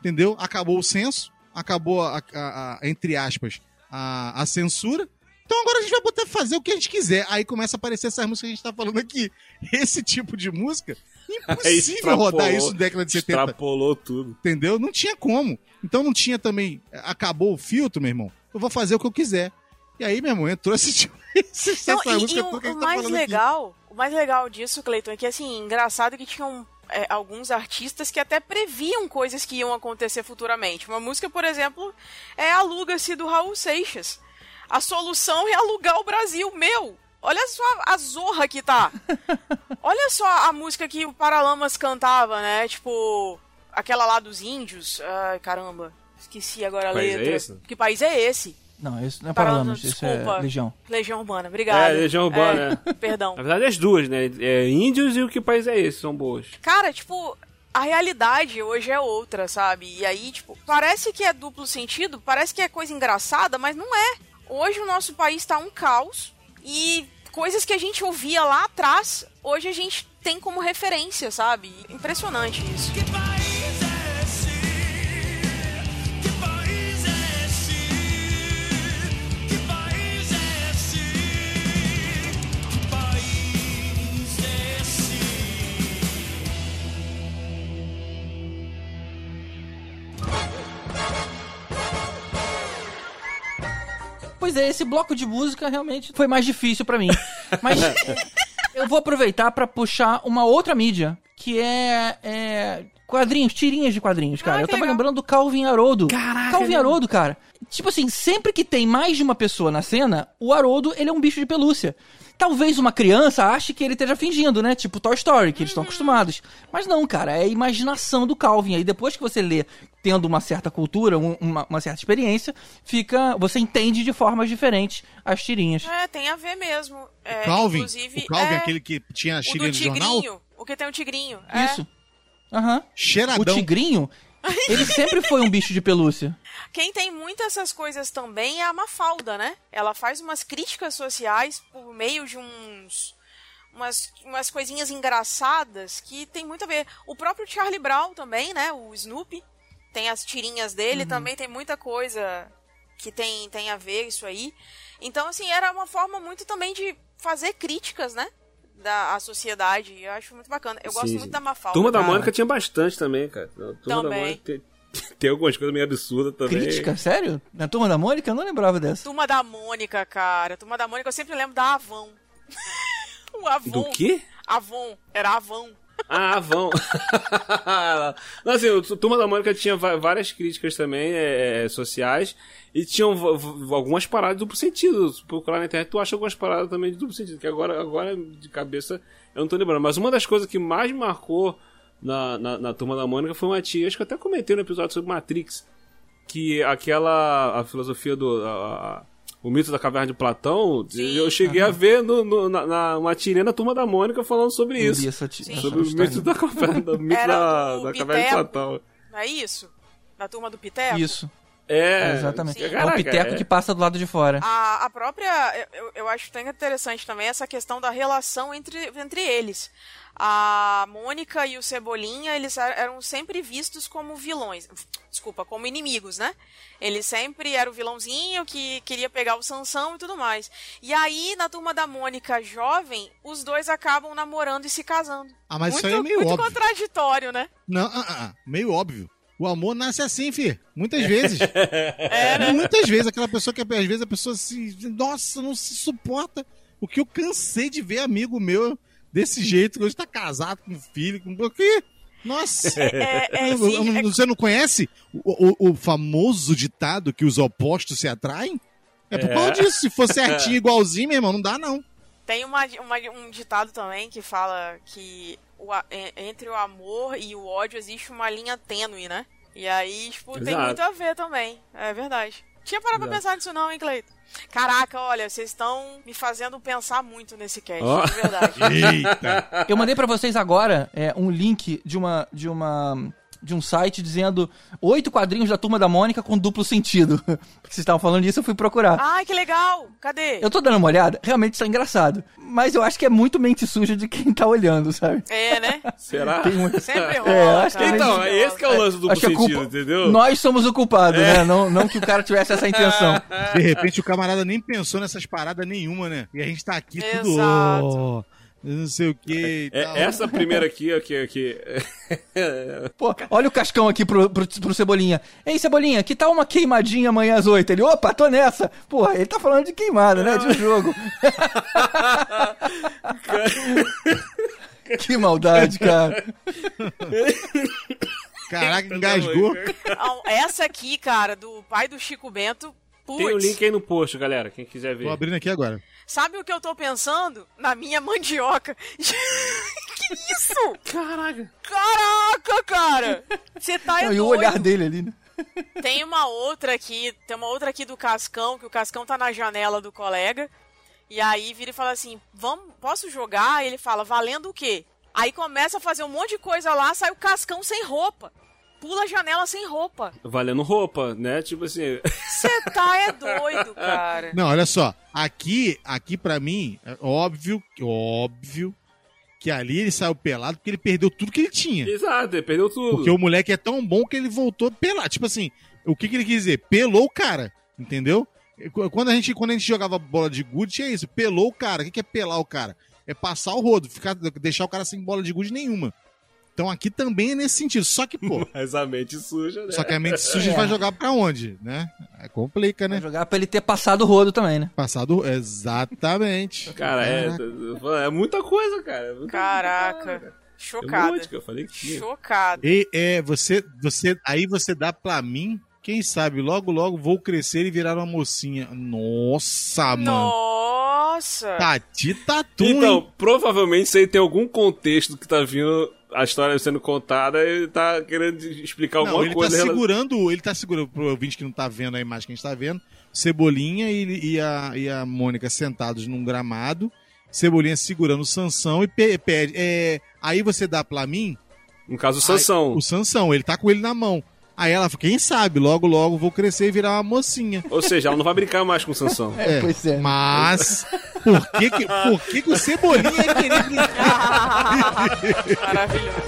entendeu? Acabou o censo, acabou, a, a- a- entre aspas, a, a censura. Então agora a gente vai poder fazer o que a gente quiser. Aí começa a aparecer essas músicas que a gente tá falando aqui. Esse tipo de música, impossível rodar isso na década de 70. Extrapolou tudo. Entendeu? Não tinha como. Então não tinha também. Acabou o filtro, meu irmão. Eu vou fazer o que eu quiser. E aí, meu irmão, entrou esse tipo. esse- Não, essa e, música e o, o tá mais falando aqui. legal, o mais legal disso, Cleiton, é que assim, engraçado que tinham é, alguns artistas que até previam coisas que iam acontecer futuramente. Uma música, por exemplo, é Aluga-se do Raul Seixas. A solução é alugar o Brasil, meu. Olha só a zorra que tá. Olha só a música que o Paralamas cantava, né? Tipo, aquela lá dos índios. Ai, caramba. Esqueci agora a Que país é letra. esse? Que país é esse? Não, isso não é Paralamas, isso é desculpa. Legião. Legião Urbana, obrigado. É, Legião Urbana. É, Perdão. Na verdade, as duas, né? É, índios e o que país é esse? São boas. Cara, tipo, a realidade hoje é outra, sabe? E aí, tipo, parece que é duplo sentido, parece que é coisa engraçada, mas não é. Hoje o nosso país tá um caos e coisas que a gente ouvia lá atrás, hoje a gente tem como referência, sabe? Impressionante isso. Pois é, esse bloco de música realmente foi mais difícil pra mim. Mas eu vou aproveitar pra puxar uma outra mídia, que é, é Quadrinhos, tirinhas de quadrinhos, cara. Ah, eu tava legal. lembrando do Calvin Haroldo. Caraca, Calvin né? Haroldo, cara. Tipo assim, sempre que tem mais de uma pessoa na cena, o Haroldo, ele é um bicho de pelúcia. Talvez uma criança ache que ele esteja fingindo, né? Tipo Toy Story, que eles estão acostumados. Mas não, cara, é a imaginação do Calvin. Aí depois que você lê, tendo uma certa cultura, um- uma, uma certa experiência, fica. Você entende de formas diferentes as tirinhas. É, tem a ver mesmo. É, Calvin, Inclusive, o Calvin, é, aquele que tinha a o xícara do de jornal. tigrinho. O que tem o tigrinho. é. Aham. Cheiradão. O tigrinho, ele sempre foi um bicho de pelúcia. Quem tem muito essas coisas também é a Mafalda, né? Ela faz umas críticas sociais por meio de uns. Umas, umas coisinhas engraçadas que tem muito a ver. O próprio Charlie Brown também, né? O Snoopy. Tem as tirinhas dele, também tem muita coisa que tem, tem a ver isso aí. Então, assim, era uma forma muito também de fazer críticas, né? Da à sociedade. Eu acho muito bacana. Eu gosto Sim, muito sim. da Mafalda. Turma da cara. Mônica tinha bastante também, cara. A Turma da Também. Mônica tem, tem algumas coisas meio absurdas também. Crítica? Sério? Na turma da Mônica? Eu não lembrava dessa. Turma da Mônica, cara. Turma da Mônica, eu sempre lembro da Avon. o Avon. Do quê? Avon. Era Avon. Ah, vão. Assim, o Turma da Mônica tinha várias críticas também é, é, sociais e tinham algumas paradas de duplo sentido. Se procurar na internet, tu acha algumas paradas também de duplo sentido, que agora, agora de cabeça eu não tô lembrando. Mas uma das coisas que mais marcou na, na, na Turma da Mônica foi uma tia, acho que eu até comentei no episódio sobre Matrix, que aquela a filosofia do a- a- o mito da caverna de Platão, eu cheguei a ver no, no- na, na- uma tirinha na Turma da Mônica falando sobre Eu isso. essa sobre o mito da caverna, do mito da, da caverna de. Platão. Não é isso? Da Turma do Piteco? Isso. É, exatamente. Sim. É o Caraca, piteco é. que passa do lado de fora. A, a própria. Eu, eu acho tão interessante também essa questão da relação entre, entre eles. A Mônica e o Cebolinha, eles er- eram sempre vistos como vilões. Desculpa, como inimigos, né? Ele sempre era o vilãozinho que queria pegar o Sansão e tudo mais. E aí, na turma da Mônica jovem, os dois acabam namorando e se casando. Ah, mas isso muito, aí é meio muito óbvio. contraditório, né? Não, ah, ah, ah, meio óbvio. O amor nasce assim, fi. Muitas vezes. É, né? Muitas vezes. Aquela pessoa que, às vezes, a pessoa se. Nossa, não se suporta. O que eu cansei de ver amigo meu desse jeito, que hoje tá casado com filho, com. O quê? Nossa! É, é, Eu- sim, é- Você não conhece o, o- o famoso ditado que os opostos se atraem? É por É. causa disso. Se for certinho, igualzinho, meu irmão, não dá, não. Tem uma, uma- um ditado também que fala que o entre o amor e o ódio existe uma linha tênue, né? E aí, tipo, tem Exato. muito a ver também. É verdade. Tinha parado pra Exato. pensar nisso não, hein, Cleiton? Caraca, olha, vocês estão me fazendo pensar muito nesse cast, de verdade. Eu mandei pra vocês agora é, um link de uma de uma de um site dizendo oito quadrinhos da Turma da Mônica com duplo sentido. Porque vocês estavam falando disso, eu fui procurar. Ai, que legal! Cadê? Eu tô dando uma olhada, realmente isso é engraçado. Mas eu acho que é muito mente suja de quem tá olhando, sabe? É, né? Será? Tem um- Sempre rola, É, eu acho que é Então, meio- esse que é o lance do duplo Acho que a sentido, culpa- entendeu? Nós somos o culpado, É. né? Não, não que o cara tivesse essa intenção. De repente o camarada nem pensou nessas paradas nenhuma, né? E a gente tá aqui tudo. Exato. Não sei o que. É, essa primeira aqui, ó, que, que... Pô, olha o cascão aqui pro, pro, pro Cebolinha. Ei, Cebolinha, que tal uma queimadinha amanhã às oito? Ele, opa, tô nessa. Porra, ele tá falando de queimada, né? De um jogo. que maldade, cara. Caraca, engasgou. Essa aqui, cara, do pai do Chico Bento, putz. Tem o link aí no post, galera, quem quiser ver. Tô abrindo aqui agora. Sabe o que eu tô pensando? Na minha mandioca. que isso? Caraca. Caraca, cara! Você tá Não, e o olhar dele ali, né? Tem uma outra aqui, tem uma outra aqui do Cascão, que o Cascão tá na janela do colega. E aí vira e fala assim: Vamos, posso jogar? Ele fala, valendo o quê? Aí começa a fazer um monte de coisa lá, sai o Cascão sem roupa. Pula a janela sem roupa. Valendo roupa, né? Tipo assim... Você tá é doido, cara. Não, olha só. Aqui, aqui pra mim, é óbvio, óbvio que ali ele saiu pelado porque ele perdeu tudo que ele tinha. Exato, ele perdeu tudo. Porque o moleque é tão bom que ele voltou pelado. Tipo assim, o que, que ele quis dizer? Pelou o cara, entendeu? Quando a gente, quando a gente jogava bola de gude, tinha isso. Pelou o cara. O que, que é pelar o cara? É passar o rodo, ficar, deixar o cara sem bola de gude nenhuma. Então aqui também é nesse sentido. Só que, pô. Mas a mente suja, né? Só que a mente suja É. vai jogar pra onde, né? É complica, né? Vai jogar pra ele ter passado o rodo também, né? Passado. Exatamente. Cara, é, é muita coisa, cara. é muita Caraca. coisa. Chocada. monte que eu falei que tinha. Chocada. E é, você, você, aí você dá pra mim, quem sabe, logo, logo vou crescer e virar uma mocinha. Nossa, mano. Nossa! Tati Tatu, Então, hein? provavelmente isso aí tem algum contexto que tá vindo a história sendo contada e tá querendo explicar alguma Não, ele coisa. tá segurando, ele tá segurando, pro ouvinte que não tá vendo a imagem que a gente tá vendo, Cebolinha e, e a, e a Mônica sentados num gramado, Cebolinha segurando o Sansão e pe- pede, é, aí você dá pra mim... No caso, o Sansão. Aí- o Sansão, ele tá com ele na mão. Aí ela fala, quem sabe, logo, logo vou crescer e virar uma mocinha. Ou seja, ela não vai brincar mais com o Sansão. É, Mas, por que que, por que que o Cebolinha ia querer brincar? Maravilhoso.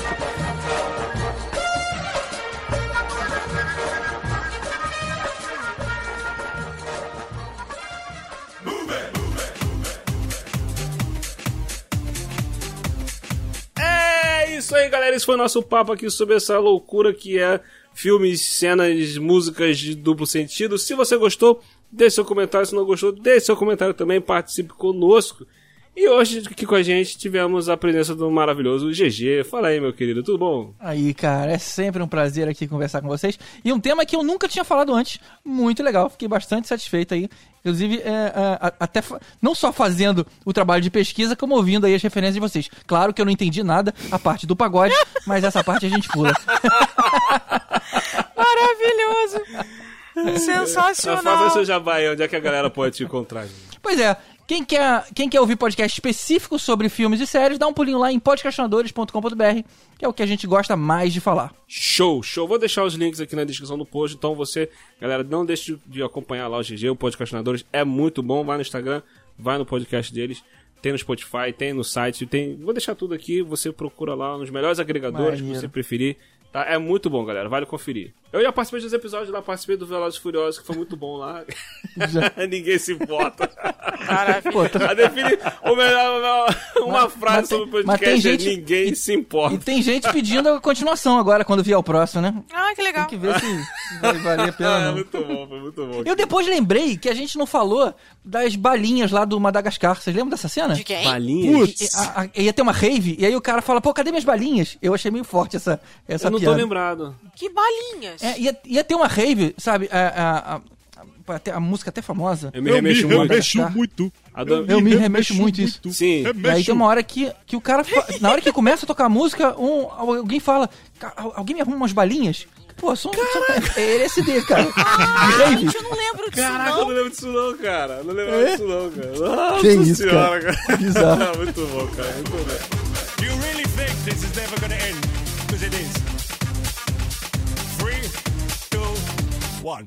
É isso aí, galera. Esse foi o nosso papo aqui sobre essa loucura que é filmes, cenas, músicas de duplo sentido. Se você gostou, deixe seu comentário. Se não gostou, deixe seu comentário também. Participe conosco. E hoje aqui com a gente tivemos a presença do maravilhoso GG. Fala aí, meu querido, tudo bom? Aí, cara, é sempre um prazer aqui conversar com vocês. E um tema que eu nunca tinha falado antes. Muito legal, fiquei bastante satisfeito aí. Inclusive, é, é, até não só fazendo o trabalho de pesquisa, como ouvindo aí as referências de vocês. Claro que eu não entendi nada, a parte do pagode, mas essa parte a gente pula. Maravilhoso. Sensacional. Faça seu jabá aí, onde é que a galera pode te encontrar? gente? Pois é, quem quer, quem quer ouvir podcast específico sobre filmes e séries, dá um pulinho lá em podcastinadores.com.br, que é o que a gente gosta mais de falar. Show, show. Vou deixar os links aqui na descrição do post. Então você, galera, não deixe de acompanhar lá o GG, o Podcastinadores. É muito bom. Vai no Instagram, vai no podcast deles. Tem no Spotify, tem no site, tem. Vou deixar tudo aqui. Você procura lá nos melhores agregadores que Maneiro. você preferir. Tá? É muito bom, galera. Vale conferir. Eu já participei dos episódios lá, participei do Velozes e Furiosos, que foi muito bom lá. Ninguém se importa. Pô, tô- A o melhor, uma frase mas tem- sobre o mas tem podcast é gente- ninguém se importa. E tem gente pedindo a continuação agora, quando vier o próximo, né? Ah, que legal. Tem que ver se vai valer a pena. Ah, não. muito bom, foi muito bom. Eu depois lembrei que a gente não falou das balinhas lá do Madagascar. Vocês lembram dessa cena? De quem? Balinhas? E- a- a- ia ter uma rave, e aí o cara fala, pô, cadê minhas balinhas? Eu achei meio forte essa, essa Eu não tô piada. lembrado. Que balinhas. É, ia, ia ter uma rave, sabe? A, a, a- a- a música até famosa. Eu me remexo muito. remexo muito. Adoro- Eu me remexo muito isso. Sim. E aí tem uma hora que, que o cara. fa- Na hora que começa a tocar a música, um, alguém fala. "Ca- Alguém me arruma umas balinhas? Pô, são. são é LSD, cara. Rave. Gente, eu não lembro disso, Caraca, eu não. não lembro disso não, cara. Eu Não lembro É? disso não, cara. Nossa Que isso, senhora, cara. cara. Bizarro. muito bom, cara. Muito bom. Do you really think this is never gonna end? Because it is. Three, two, one.